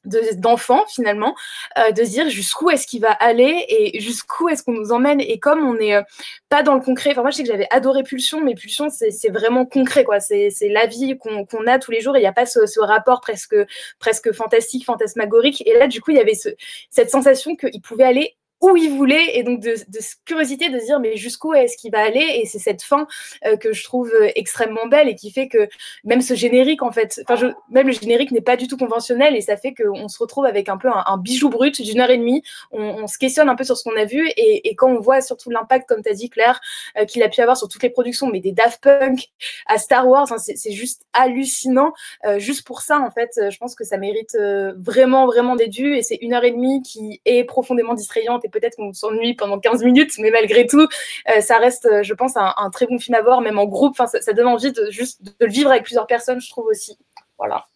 d'enfants finalement, euh, de se dire jusqu'où est-ce qu'il va aller et jusqu'où est-ce qu'on nous emmène. Et comme on n'est euh, pas dans le concret, enfin moi je sais que j'avais adoré Pulsion, mais Pulsion c'est vraiment concret, quoi. C'est la vie qu'on qu a tous les jours il n'y a pas ce, ce, rapport presque, presque fantastique, fantasmagorique. Et là du coup il y avait ce, cette sensation qu'il pouvait aller où il voulait et donc de, de curiosité de se dire mais jusqu'où est-ce qu'il va aller? Et c'est cette fin euh, que je trouve euh, extrêmement belle et qui fait que même ce générique en fait enfin même le générique n'est pas du tout conventionnel et ça fait qu'on se retrouve avec un peu un, un bijou brut d'une heure et demie. On, on, se questionne un peu sur ce qu'on a vu et, et, quand on voit surtout l'impact comme tu as dit Claire euh, qu'il a pu avoir sur toutes les productions mais des Daft Punk à Star Wars hein, c'est juste hallucinant. Euh, juste pour ça en fait je pense que ça mérite euh, vraiment vraiment des dûs et c'est une heure et demie qui est profondément distrayante peut-être qu'on s'ennuie pendant 15 minutes, mais malgré tout, euh, ça reste, euh, je pense, un, très bon film à voir, même en groupe. Enfin, ça, ça, donne envie de juste de le vivre avec plusieurs personnes, je trouve aussi. Voilà.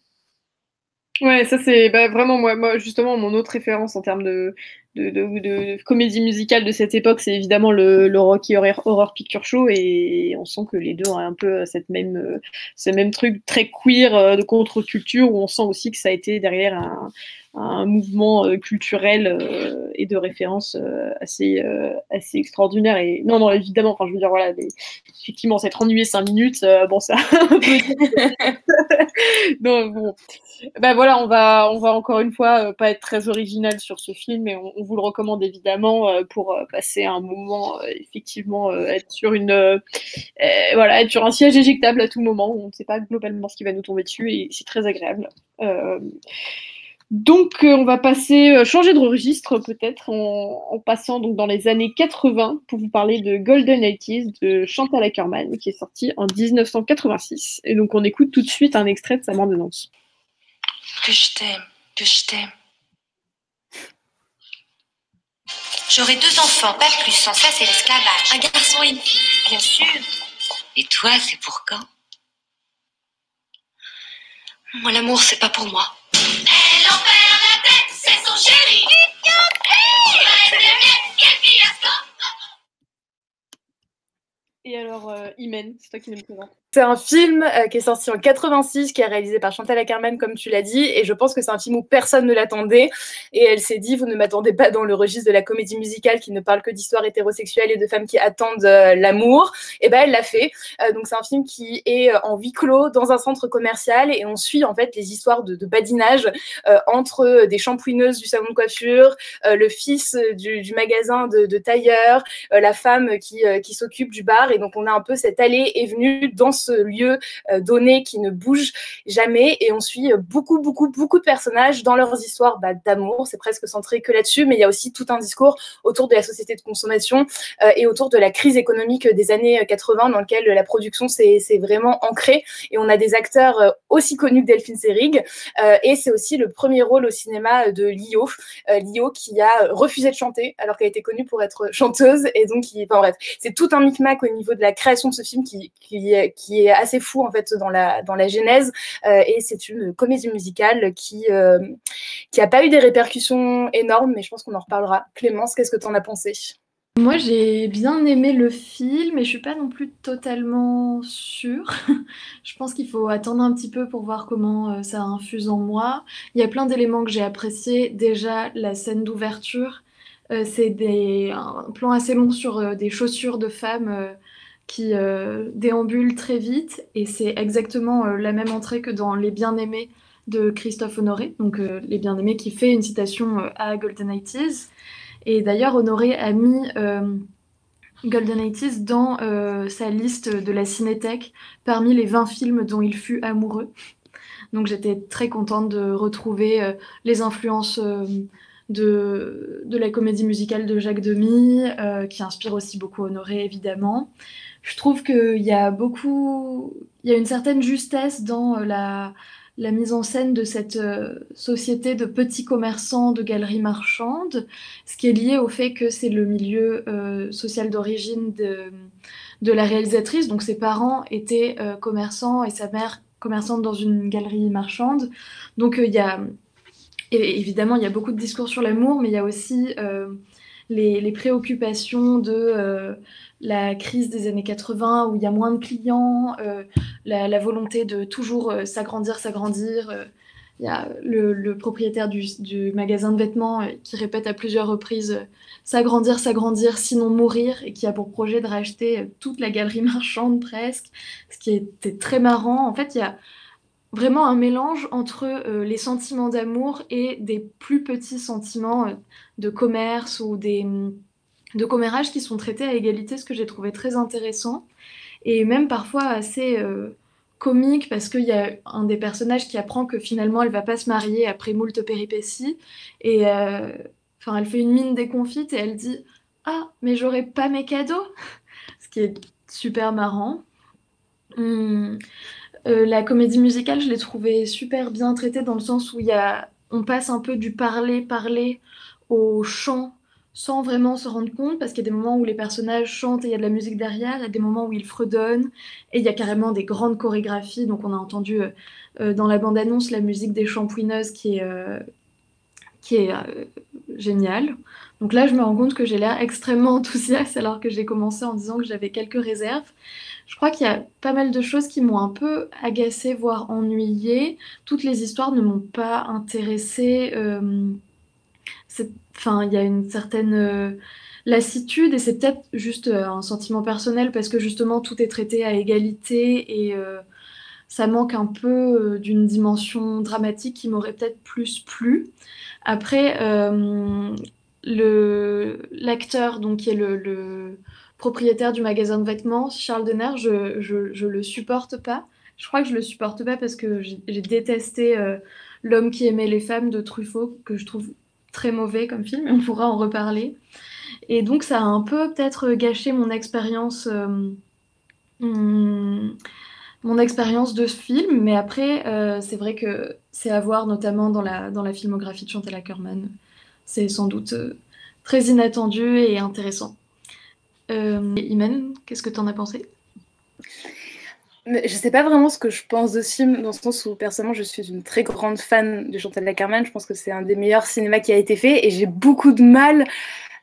Ouais, ça c'est bah, vraiment moi, moi, justement mon autre référence en termes de, de, comédie musicale de cette époque, c'est évidemment le, le Rocky Horror, Picture Show et on sent que les deux ont un peu cette même, ce même truc très queer de contre-culture où on sent aussi que ça a été derrière un, mouvement euh, culturel euh, et de référence euh, assez, assez extraordinaire. Et non, non, évidemment, enfin, je veux dire, voilà, mais, effectivement, s'être ennuyé cinq minutes, bon, ça. [laughs] [laughs] non, bon. Ben voilà, on va, on va encore une fois pas être très original sur ce film, mais on, on vous le recommande évidemment pour passer un moment, effectivement, être sur une, voilà, être sur un siège éjectable à tout moment on ne sait pas globalement ce qui va nous tomber dessus et c'est très agréable. Euh, donc, euh, on va passer, euh, changer de registre peut-être en, passant donc dans les années 80 pour vous parler de Golden 80 de Chantal Ackerman qui est sorti en 1986. Et donc, on écoute tout de suite un extrait de sa bande-annonce. Que je t'aime, que je t'aime. J'aurai deux enfants, pas plus, sans ça c'est l'esclavage. Un garçon et une fille, bien sûr. Et toi, c'est pour quand? Moi, l'amour, c'est pas pour moi. Elle en perd la tête, c'est son chéri. Et alors, euh, Imen, c'est toi qui me présente. C'est un film euh, qui est sorti en 86, qui est réalisé par Chantal Ackerman, comme tu l'as dit, et je pense que c'est un film où personne ne l'attendait. Et elle s'est dit, vous ne m'attendez pas dans le registre de la comédie musicale qui ne parle que d'histoires hétérosexuelles et de femmes qui attendent euh, l'amour. Et ben elle l'a fait. Euh, donc c'est un film qui est en huis clos dans un centre commercial et on suit en fait les histoires de, badinage entre des shampouineuses du salon de coiffure, le fils du, magasin de, de tailleur, la femme qui, qui s'occupe du bar. Et donc on a un peu cette allée et venue dans ce lieu euh, donné qui ne bouge jamais et on suit beaucoup, beaucoup, beaucoup de personnages dans leurs histoires bah, d'amour. C'est presque centré que là-dessus, mais il y a aussi tout un discours autour de la société de consommation euh, et autour de la crise économique des années 80 dans lequel la production s'est vraiment ancrée et on a des acteurs euh, aussi connus que Delphine Seyrig et c'est aussi le premier rôle au cinéma de Lio, Lio qui a refusé de chanter alors qu'elle était connue pour être chanteuse et donc qui, enfin bref, c'est tout un micmac au niveau de la création de ce film qui, qui, qui qui est assez fou en fait dans la, dans la genèse. Euh, et c'est une comédie musicale qui euh, qui pas eu des répercussions énormes, mais je pense qu'on en reparlera. Clémence, qu'est-ce que tu en as pensé? Moi, j'ai bien aimé le film, mais je suis pas non plus totalement sûre. [laughs] je pense qu'il faut attendre un petit peu pour voir comment euh, ça infuse en moi. Il y a plein d'éléments que j'ai appréciés. Déjà, la scène d'ouverture, c'est des un plan assez long sur des chaussures de femmes qui euh, déambule très vite et c'est exactement euh, la même entrée que dans Les Bien-Aimés de Christophe Honoré, donc euh, Les Bien-Aimés qui fait une citation à Golden 80s. Et d'ailleurs, Honoré a mis Golden 80s dans sa liste de la Cinétech parmi les 20 films dont il fut amoureux. Donc j'étais très contente de retrouver les influences de, de, la comédie musicale de Jacques Demy, qui inspire aussi beaucoup Honoré, évidemment. Je trouve qu'il y a beaucoup, il y a une certaine justesse dans euh, la, mise en scène de cette euh, société de petits commerçants de galeries marchandes, ce qui est lié au fait que c'est le milieu euh, social d'origine de, la réalisatrice. Donc ses parents étaient commerçants et sa mère commerçante dans une galerie marchande. Donc il y a évidemment il y a beaucoup de discours sur l'amour, mais il y a aussi les, préoccupations de la crise des années 80 où il y a moins de clients, euh, la, volonté de toujours euh, s'agrandir, s'agrandir. Il y a le, propriétaire du, magasin de vêtements qui répète à plusieurs reprises s'agrandir, s'agrandir, sinon mourir, et qui a pour projet de racheter toute la galerie [laughs] marchande presque, ce qui était très marrant. En fait, il y a vraiment un mélange entre euh, les sentiments d'amour et des plus petits sentiments euh, de commerce ou des, de commérage qui sont traités à égalité, ce que j'ai trouvé très intéressant et même parfois assez euh, comique parce qu'il y a un des personnages qui apprend que finalement elle va pas se marier après moult péripéties et enfin elle fait une mine déconfite et elle dit ah mais j'aurais pas mes cadeaux [laughs] ce qui est super marrant. Hum, euh, la comédie musicale, je l'ai trouvée super bien traitée dans le sens où il y a, on passe un peu du parler, parler au chant sans vraiment se rendre compte parce qu'il y a des moments où les personnages chantent et il y a de la musique derrière, il y a des moments où ils fredonnent et il y a carrément des grandes chorégraphies. Donc on a entendu euh, euh, dans la bande-annonce la musique des champouineuses qui est, qui est géniale. Donc là, je me rends compte que j'ai l'air extrêmement [laughs] enthousiaste alors que j'ai commencé en disant que j'avais quelques réserves. Je crois qu'il y a pas mal de choses qui m'ont un peu agacée, voire ennuyée. Toutes les histoires ne m'ont pas intéressée. Euh, enfin, il y a une certaine euh, lassitude et c'est peut-être juste euh, un sentiment personnel parce que justement tout est traité à égalité et ça manque un peu d'une dimension dramatique qui m'aurait peut-être plus plu. Après, l'acteur, donc qui est le propriétaire du magasin de vêtements, Charles Denner, je, je, le supporte pas. Je crois que je le supporte pas parce que j'ai détesté euh, L'homme qui aimait les femmes de Truffaut, que je trouve très mauvais comme film, on pourra en reparler. Et donc ça a un peu peut-être gâché mon expérience. Euh, hmm, mon expérience de ce film, mais après, euh, c'est vrai que c'est à voir notamment dans la, dans la filmographie de Chantal Ackerman. C'est sans doute très inattendu et intéressant. Euh, Imen, qu'est-ce que tu en as pensé? Je sais pas vraiment ce que je pense de ce film, dans le sens où personnellement je suis une très grande fan de Chantal Ackerman. Je pense que c'est un des meilleurs cinémas qui a été fait et j'ai beaucoup de mal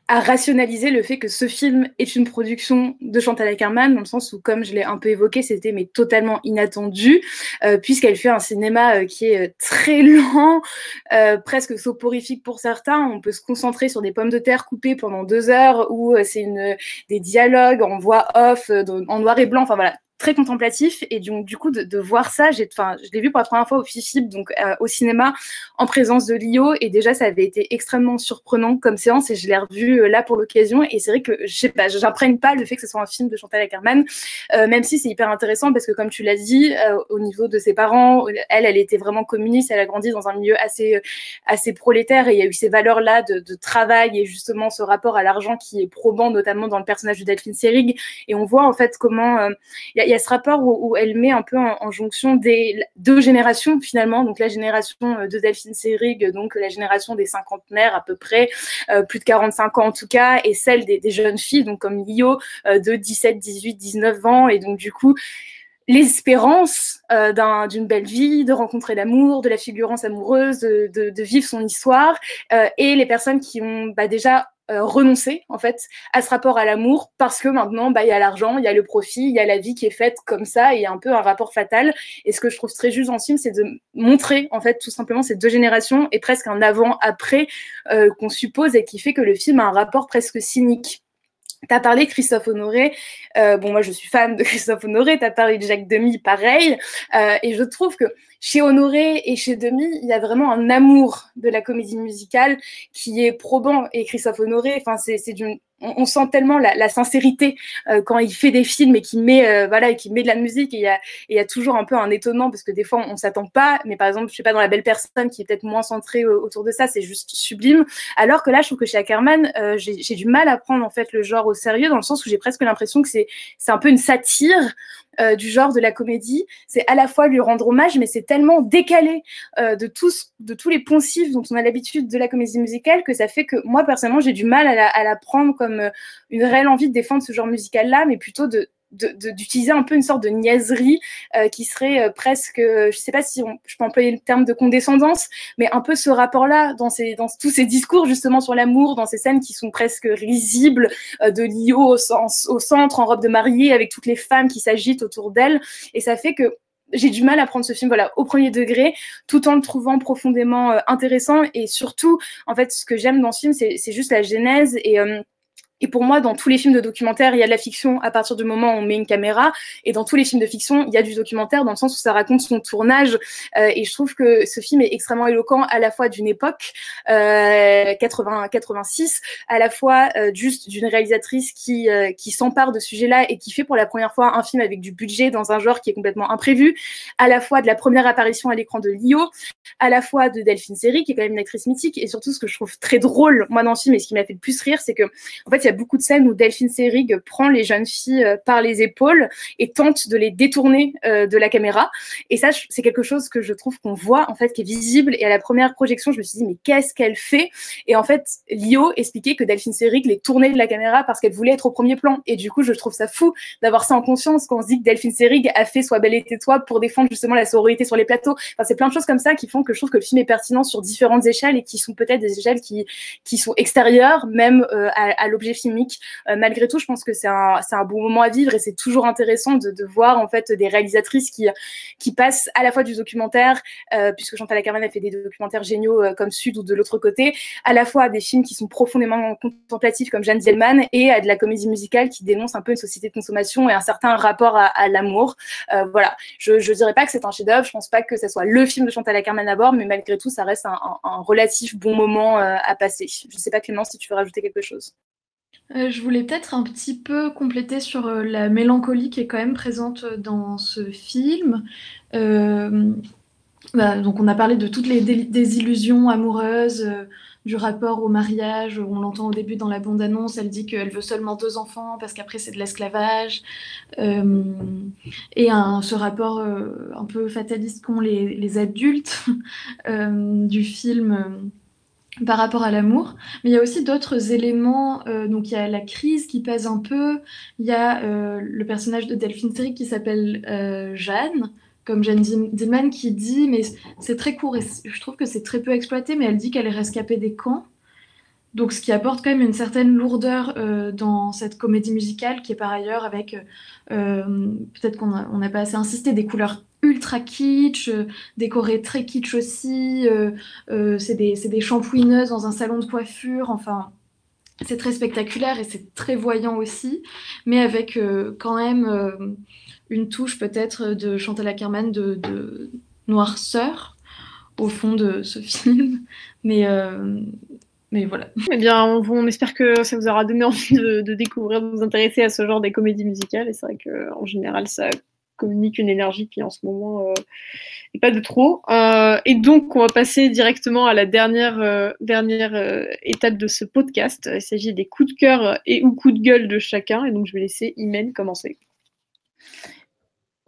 à rationaliser le fait que ce film est une production de Chantal Ackerman, dans le sens où, comme je l'ai un peu évoqué, c'était mais totalement inattendu, euh, puisqu'elle fait un cinéma euh, qui est euh, très lent, presque soporifique pour certains. On peut se concentrer sur des pommes de terre coupées pendant deux heures, ou c'est une des dialogues en voix off, en noir et blanc. Enfin voilà, très contemplatif. Et donc du coup de, de voir ça j'ai enfin je l'ai vu pour la première fois au FIFIP donc euh, au cinéma en présence de Lio. Et déjà ça avait été extrêmement surprenant comme séance. Et je l'ai revu euh, là pour l'occasion. Et c'est vrai que je sais pas j'imprègne pas le fait que ce soit un film de Chantal Ackerman euh, même si c'est hyper intéressant parce que comme tu l'as dit euh, au niveau de ses parents elle elle était vraiment communiste. Elle a grandi dans un milieu assez assez prolétaire. Et il y a eu ces valeurs là de, de travail et justement ce rapport à l'argent qui est probant notamment dans le personnage de Delphine Seyrig. Et on voit en fait comment il y a ce rapport où, elle met un peu en, jonction des deux générations finalement, donc la génération euh, de Delphine Seyrig, donc la génération des cinquantenaires à peu près, euh, plus de 45 ans en tout cas, et celle des, jeunes filles, donc comme Lio, euh, de 17, 18, 19 ans, et donc du coup l'espérance euh, d'une belle vie, de rencontrer l'amour, de la figurance amoureuse, de, de, vivre son histoire, et les personnes qui ont bah, déjà euh, renoncer en fait à ce rapport à l'amour parce que maintenant bah il y a l'argent, il y a le profit, il y a la vie qui est faite comme ça et il y a un peu un rapport fatal. Et ce que je trouve très juste dans film, c'est de montrer en fait tout simplement ces deux générations et presque un avant-après euh, qu'on suppose et qui fait que le film a un rapport presque cynique. T'as parlé Christophe Honoré, euh, bon moi je suis fan de [laughs] Christophe Honoré, t'as parlé de Jacques Demy, pareil, euh, et je trouve que chez Honoré et chez Demi, il y a vraiment un amour de la comédie musicale qui est probant. Et Christophe Honoré, enfin, c'est d'une on, sent tellement la, sincérité euh, quand il fait des films et qu'il met euh, met de la musique il y a toujours un peu un étonnement parce que des fois on, s'attend pas mais par exemple je sais pas dans la belle personne qui est peut-être moins centrée autour de ça c'est juste sublime alors que là je trouve que chez Ackerman euh, j'ai du mal à prendre en fait le genre au sérieux dans le sens où j'ai presque l'impression que c'est un peu une satire euh, du genre de la comédie. C'est à la fois lui rendre hommage, mais c'est tellement décalé euh, de, tous, de tous les poncifs dont on a l'habitude de la comédie musicale que ça fait que moi, personnellement, j'ai du mal à la, à la prendre comme euh, une réelle envie de défendre ce genre musical-là, mais plutôt d'utiliser un peu une sorte de niaiserie euh, qui serait euh, presque, euh, je sais pas si je peux employer le terme de condescendance, mais un peu ce rapport-là dans, tous ces discours justement sur l'amour, dans ces scènes qui sont presque risibles, de Lio au, centre en robe de mariée avec toutes les femmes qui s'agitent autour d'elle, et ça fait que j'ai du mal à prendre ce film au premier degré tout en le trouvant profondément intéressant. Et surtout en fait ce que j'aime dans ce film c'est juste la genèse et Et pour moi, dans tous les films de documentaire, il y a de la fiction à partir du moment où on met une caméra. Et dans tous les films de fiction, il y a du documentaire dans le sens où ça raconte son tournage. Euh, et je trouve que ce film est extrêmement éloquent à la fois d'une époque, euh, 80, 86, à la fois euh, juste d'une réalisatrice qui, euh, qui s'empare de ce sujet-là et qui fait pour la première fois un film avec du budget dans un genre qui est complètement imprévu, à la fois de la première apparition à l'écran de Lio, à la fois de Delphine Seyrig, qui est quand même une actrice mythique. Et surtout, ce que je trouve très drôle, moi, dans le film, et ce qui m'a fait le plus rire, c'est que, en fait, y a beaucoup de scènes où Delphine Seyrig prend les jeunes filles euh, par les épaules et tente de les détourner euh, de la caméra. Et ça, c'est quelque chose que je trouve qu'on voit, en fait, qui est visible. Et à la première projection, je me suis dit, mais qu'est-ce qu'elle fait? Et en fait, Lio expliquait que Delphine Seyrig les tournait de la caméra parce qu'elle voulait être au premier plan. Et du coup, je trouve ça fou d'avoir ça en conscience quand on se dit que Delphine Seyrig a fait Sois belle et tais-toi pour défendre justement la sororité sur les plateaux. Enfin, c'est plein de choses comme ça qui font que je trouve que le film est pertinent sur différentes échelles et qui sont peut-être des échelles qui, qui sont extérieures même euh, à, à l'objet filmique. Euh, malgré tout, je pense que c'est un, bon moment à vivre et c'est toujours intéressant de, voir en fait des réalisatrices qui, passent à la fois du documentaire, euh, puisque Chantal Akerman a fait des documentaires géniaux euh, comme Sud ou de l'autre côté, à la fois des films qui sont profondément contemplatifs comme Jeanne Dielman et à de la comédie musicale qui dénonce un peu une société de consommation et un certain rapport à, à l'amour. Voilà, je ne dirais pas que c'est un chef-d'œuvre, je pense pas que ce soit le film de Chantal Akerman à bord, mais malgré tout, ça reste un, relatif bon moment à passer. Je ne sais pas Clément si tu veux rajouter quelque chose. Euh, je voulais peut-être un petit peu compléter sur euh, la mélancolie qui est quand même présente dans ce film. Euh, bah, donc on a parlé de toutes les désillusions amoureuses, euh, du rapport au mariage. On l'entend au début dans la bande-annonce, elle dit qu'elle veut seulement deux enfants parce qu'après c'est de l'esclavage. Euh, et ce rapport euh, un peu fataliste qu'ont les, adultes [laughs] du film par rapport à l'amour. Mais il y a aussi d'autres éléments. Euh, donc il y a la crise qui pèse un peu. Il y a euh, le personnage de Delphine Seyrig qui s'appelle euh, Jeanne, comme Jeanne Dillman, qui dit, mais c'est très court et je trouve que c'est très peu exploité, mais elle dit qu'elle est rescapée des camps. Donc ce qui apporte quand même une certaine lourdeur euh, dans cette comédie musicale qui est par ailleurs avec, euh, peut-être qu'on n'a pas assez insisté, des couleurs ultra kitsch, euh, décorées très kitsch aussi, euh, euh, c'est des, des shampouineuses dans un salon de coiffure, enfin c'est très spectaculaire et c'est très voyant aussi, mais avec euh, quand même une touche peut-être de Chantal Ackerman de, de, noirceur au fond de ce [laughs] film. Mais, euh, Eh bien, on, espère que ça vous aura donné envie de, découvrir, de vous intéresser à ce genre des comédies musicales. Et c'est vrai qu'en général, ça communique une énergie qui en ce moment euh, n'est pas de trop. Euh, et donc, on va passer directement à la dernière, euh, dernière étape de ce podcast. Il s'agit des coups de cœur et ou coups de gueule de chacun. Et donc, je vais laisser Imen commencer.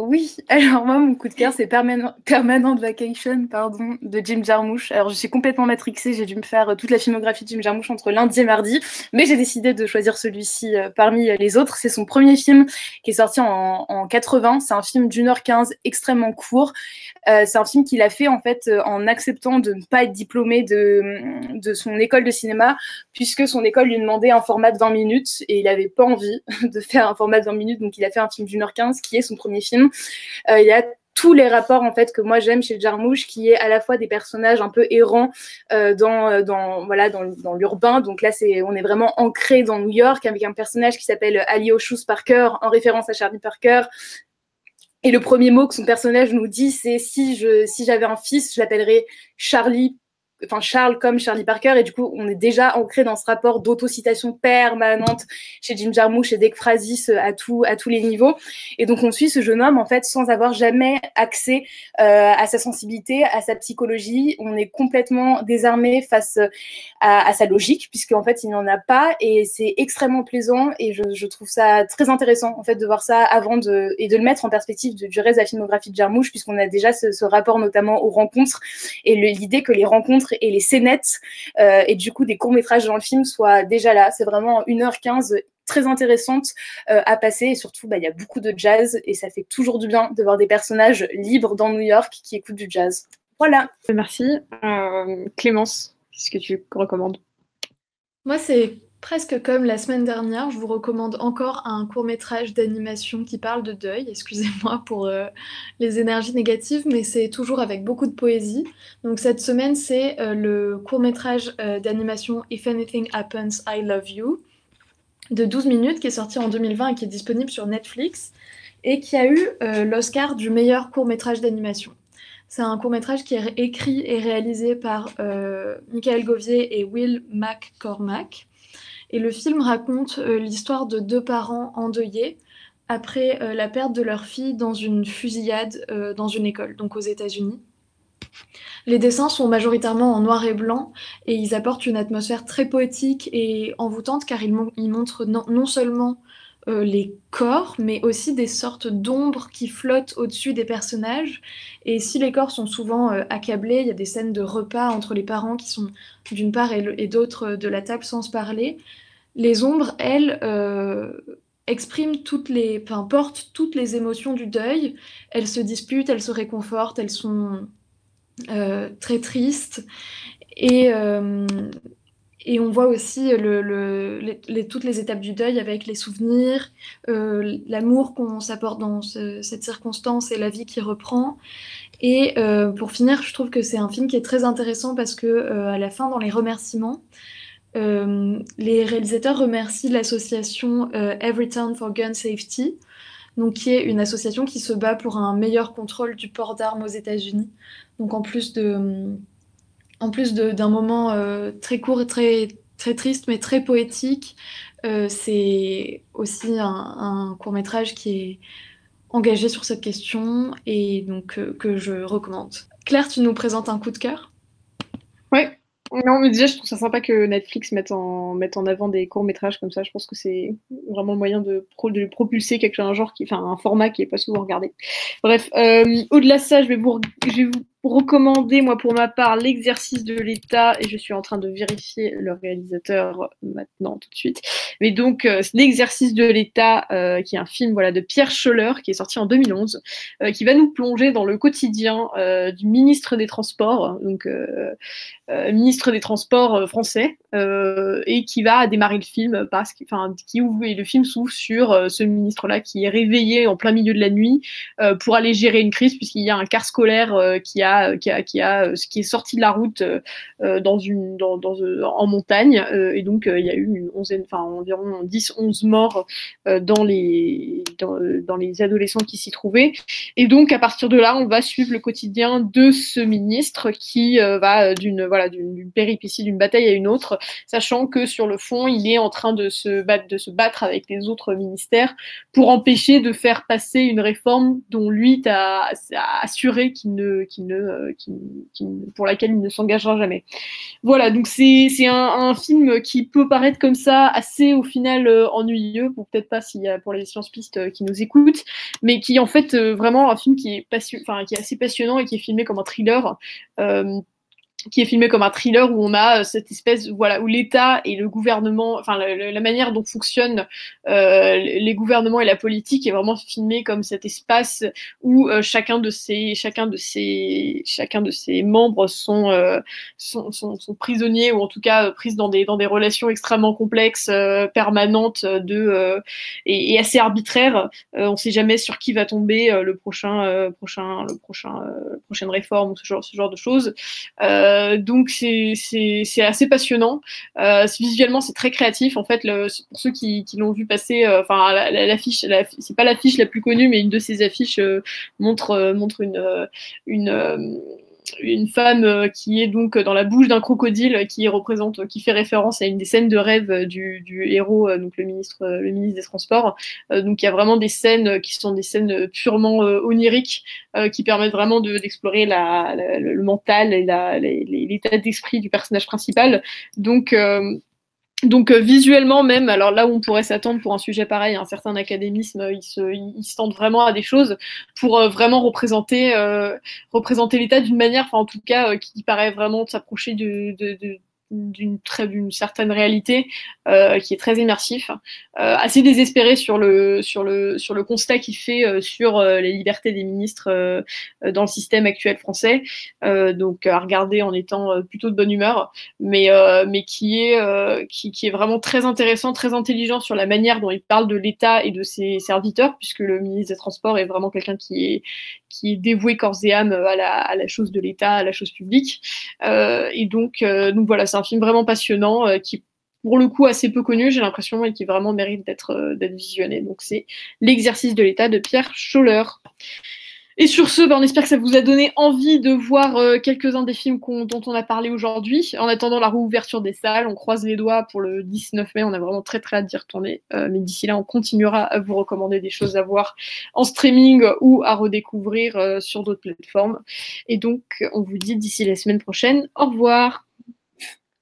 Oui, [laughs] alors moi, mon coup de cœur, c'est Permanent, Vacation pardon, de Jim Jarmusch. Alors, je suis complètement matrixée, j'ai dû me faire toute la filmographie de Jim Jarmusch entre lundi et mardi, mais j'ai décidé de choisir celui-ci euh, parmi les autres. C'est son premier film qui est sorti en, en 80. C'est un film d'une heure quinze, extrêmement court. Euh, c'est un film qu'il a fait en fait euh, en acceptant de ne pas être diplômé de, de son école de cinéma, puisque son école lui demandait un format de 20 minutes et il n'avait pas envie [laughs] de faire un format de 20 minutes, donc il a fait un film d'une heure quinze qui est son premier film. Euh, il y a tous les rapports en fait que moi j'aime chez Jarmouche qui est à la fois des personnages un peu errants euh, dans, dans voilà dans l'urbain. Donc là c'est on est vraiment ancré dans New York avec un personnage qui s'appelle Ali Oshus Parker en référence à Charlie Parker. Et le premier mot que son personnage nous dit c'est si je si j'avais un fils je l'appellerais Charlie enfin Charles comme Charlie Parker et du coup on est déjà ancré dans ce rapport d'autocitation permanente chez Jim Jarmusch et d'ekphrasis à tout à tous les niveaux. Et donc on suit ce jeune homme en fait sans avoir jamais accès euh, à sa sensibilité à sa psychologie. On est complètement désarmé face à, à sa logique puisque en fait il n'en a pas. Et c'est extrêmement plaisant. Et je, trouve ça très intéressant en fait de voir ça avant de et de le mettre en perspective du reste de la filmographie de Jarmusch puisqu'on a déjà ce rapport notamment aux rencontres et l'idée que les rencontres et les scénettes euh, et du coup des courts-métrages dans le film soient déjà là. C'est vraiment 1h15 très intéressante euh, à passer et surtout bah, il y a beaucoup de jazz et ça fait toujours du bien de voir des personnages libres dans New York qui écoutent du jazz. Voilà. Merci. Euh, Clémence, qu'est-ce que tu recommandes? Moi c'est Presque comme la semaine dernière, je vous recommande encore un court métrage d'animation qui parle de deuil. Excusez-moi pour euh, les énergies négatives, mais c'est toujours avec beaucoup de poésie. Donc cette semaine, c'est euh, le court métrage euh, d'animation If Anything Happens, I Love You de 12 minutes qui est sorti en 2020 et qui est disponible sur Netflix et qui a eu l'Oscar du meilleur court métrage d'animation. C'est un court métrage qui est écrit et réalisé par Michael Govier et Will McCormack. Et le film raconte l'histoire de deux parents endeuillés après la perte de leur fille dans une fusillade dans une école, donc aux États-Unis. Les dessins sont majoritairement en noir et blanc et ils apportent une atmosphère très poétique et envoûtante car ils, montrent non, seulement euh, les corps, mais aussi des sortes d'ombres qui flottent au-dessus des personnages. Et si les corps sont souvent euh, accablés, il y a des scènes de repas entre les parents qui sont d'une part et, d'autre de la table sans se parler. Les ombres, elles, euh, expriment toutes les, enfin, portent toutes les émotions du deuil. Elles se disputent, elles se réconfortent, elles sont euh, très triste. Et, euh, et on voit aussi toutes les étapes du deuil avec les souvenirs, euh, l'amour qu'on s'apporte dans cette circonstance et la vie qui reprend. Et pour finir, je trouve que c'est un film qui est très intéressant parce que à la fin, dans les remerciements, les réalisateurs remercient l'association Everytown for Gun Safety, donc qui est une association qui se bat pour un meilleur contrôle du port d'armes aux États-Unis. Donc en plus de, en plus d'un moment euh, très court et très, très triste, mais très poétique, euh, c'est aussi un, court métrage qui est engagé sur cette question et donc euh, que je recommande. Claire, tu nous présentes un coup de cœur? Ouais, non, mais déjà, je trouve ça sympa que Netflix mette en, mette en avant des courts-métrages comme ça. Je pense que c'est vraiment le moyen de, propulser quelque chose, un genre qui, enfin, un format qui est pas souvent regardé. Bref, au-delà de ça, je vais vous, recommander, moi, pour ma part, l'exercice de l'État, et je suis en train de vérifier le réalisateur maintenant, tout de suite. Mais donc, euh, l'exercice de l'État, euh, qui est un film voilà, de Pierre Scholler, qui est sorti en 2011, euh, qui va nous plonger dans le quotidien du ministre des Transports, donc ministre des Transports français, et qui va démarrer le film parce que, enfin, qui ouvre, et le film s'ouvre sur ce ministre-là qui est réveillé en plein milieu de la nuit pour aller gérer une crise, puisqu'il y a un car scolaire qui a qui a, qui a, ce qui est sorti de la route euh, dans une, dans, dans, en montagne. Euh, et donc, euh, il y a eu une onzaine, enfin, environ 10-11 morts dans, les, dans, dans, les adolescents qui s'y trouvaient. Et donc, à partir de là, on va suivre le quotidien de ce ministre qui va d'une voilà, d'une péripétie, d'une bataille à une autre, sachant que sur le fond, il est en train de se battre, avec les autres ministères pour empêcher de faire passer une réforme dont lui a, a assuré qu'il ne, qu'il ne euh, pour laquelle il ne s'engagera jamais. Voilà, donc c'est un, film qui peut paraître comme ça assez au final euh, ennuyeux, peut-être pas y a pour les sciences pistes euh, qui nous écoutent, mais qui en fait vraiment un film qui est assez passionnant et qui est filmé comme un thriller qui est filmé comme un thriller où on a euh, cette espèce voilà où l'État et le gouvernement enfin la, manière dont fonctionnent euh, les gouvernements et la politique est vraiment filmé comme cet espace où euh, chacun de ces chacun de ces chacun de ces membres sont, sont, sont, prisonniers ou en tout cas prises dans des dans des relations extrêmement complexes permanentes de et, assez arbitraires. On sait jamais sur qui va tomber le prochain prochain le prochain prochaine réforme ou ce genre ce genre de choses euh, donc c'est assez passionnant. Euh, visuellement, c'est très créatif. En fait, pour ceux qui, qui l'ont vu passer, euh, enfin l'affiche, la, c'est pas l'affiche la plus connue, mais une de ces affiches montre montre une une femme euh, qui est donc dans la bouche d'un crocodile qui représente, qui fait référence à une des scènes de rêve du, héros, euh, donc le ministre, euh, le ministre des Transports. donc il y a vraiment des scènes qui sont des scènes purement oniriques qui permettent vraiment d'explorer le mental et l'état d'esprit du personnage principal. Donc donc euh, visuellement même, alors là où on pourrait s'attendre pour un sujet pareil, un certain académisme, il se, il, se tente vraiment à des choses pour euh, vraiment représenter, euh, représenter l'État d'une manière, enfin en tout cas, qui paraît vraiment s'approcher de, de, de d'une certaine réalité euh, qui est très immersif, euh, assez désespéré sur le constat qu'il fait euh, sur les libertés des ministres dans le système actuel français, donc à regarder en étant plutôt de bonne humeur, mais qui est vraiment très intéressant, très intelligent sur la manière dont il parle de l'État et de ses serviteurs, puisque le ministre des Transports est vraiment quelqu'un qui est dévoué corps et âme à la, chose de l'État, à la chose publique, et donc donc voilà, c'est un film vraiment passionnant euh, qui pour le coup assez peu connu, j'ai l'impression, et qui vraiment mérite d'être euh, visionné. Donc c'est L'exercice de l'État de Pierre Scholler. Et sur ce, ben, on espère que ça vous a donné envie de voir euh, quelques-uns des films dont on a parlé aujourd'hui. En attendant la réouverture des salles, on croise les doigts pour le 19 mai. On a vraiment très très hâte d'y retourner. Mais d'ici là, on continuera à vous recommander des choses à voir en streaming ou à redécouvrir sur d'autres plateformes. Et donc, on vous dit d'ici la semaine prochaine, au revoir.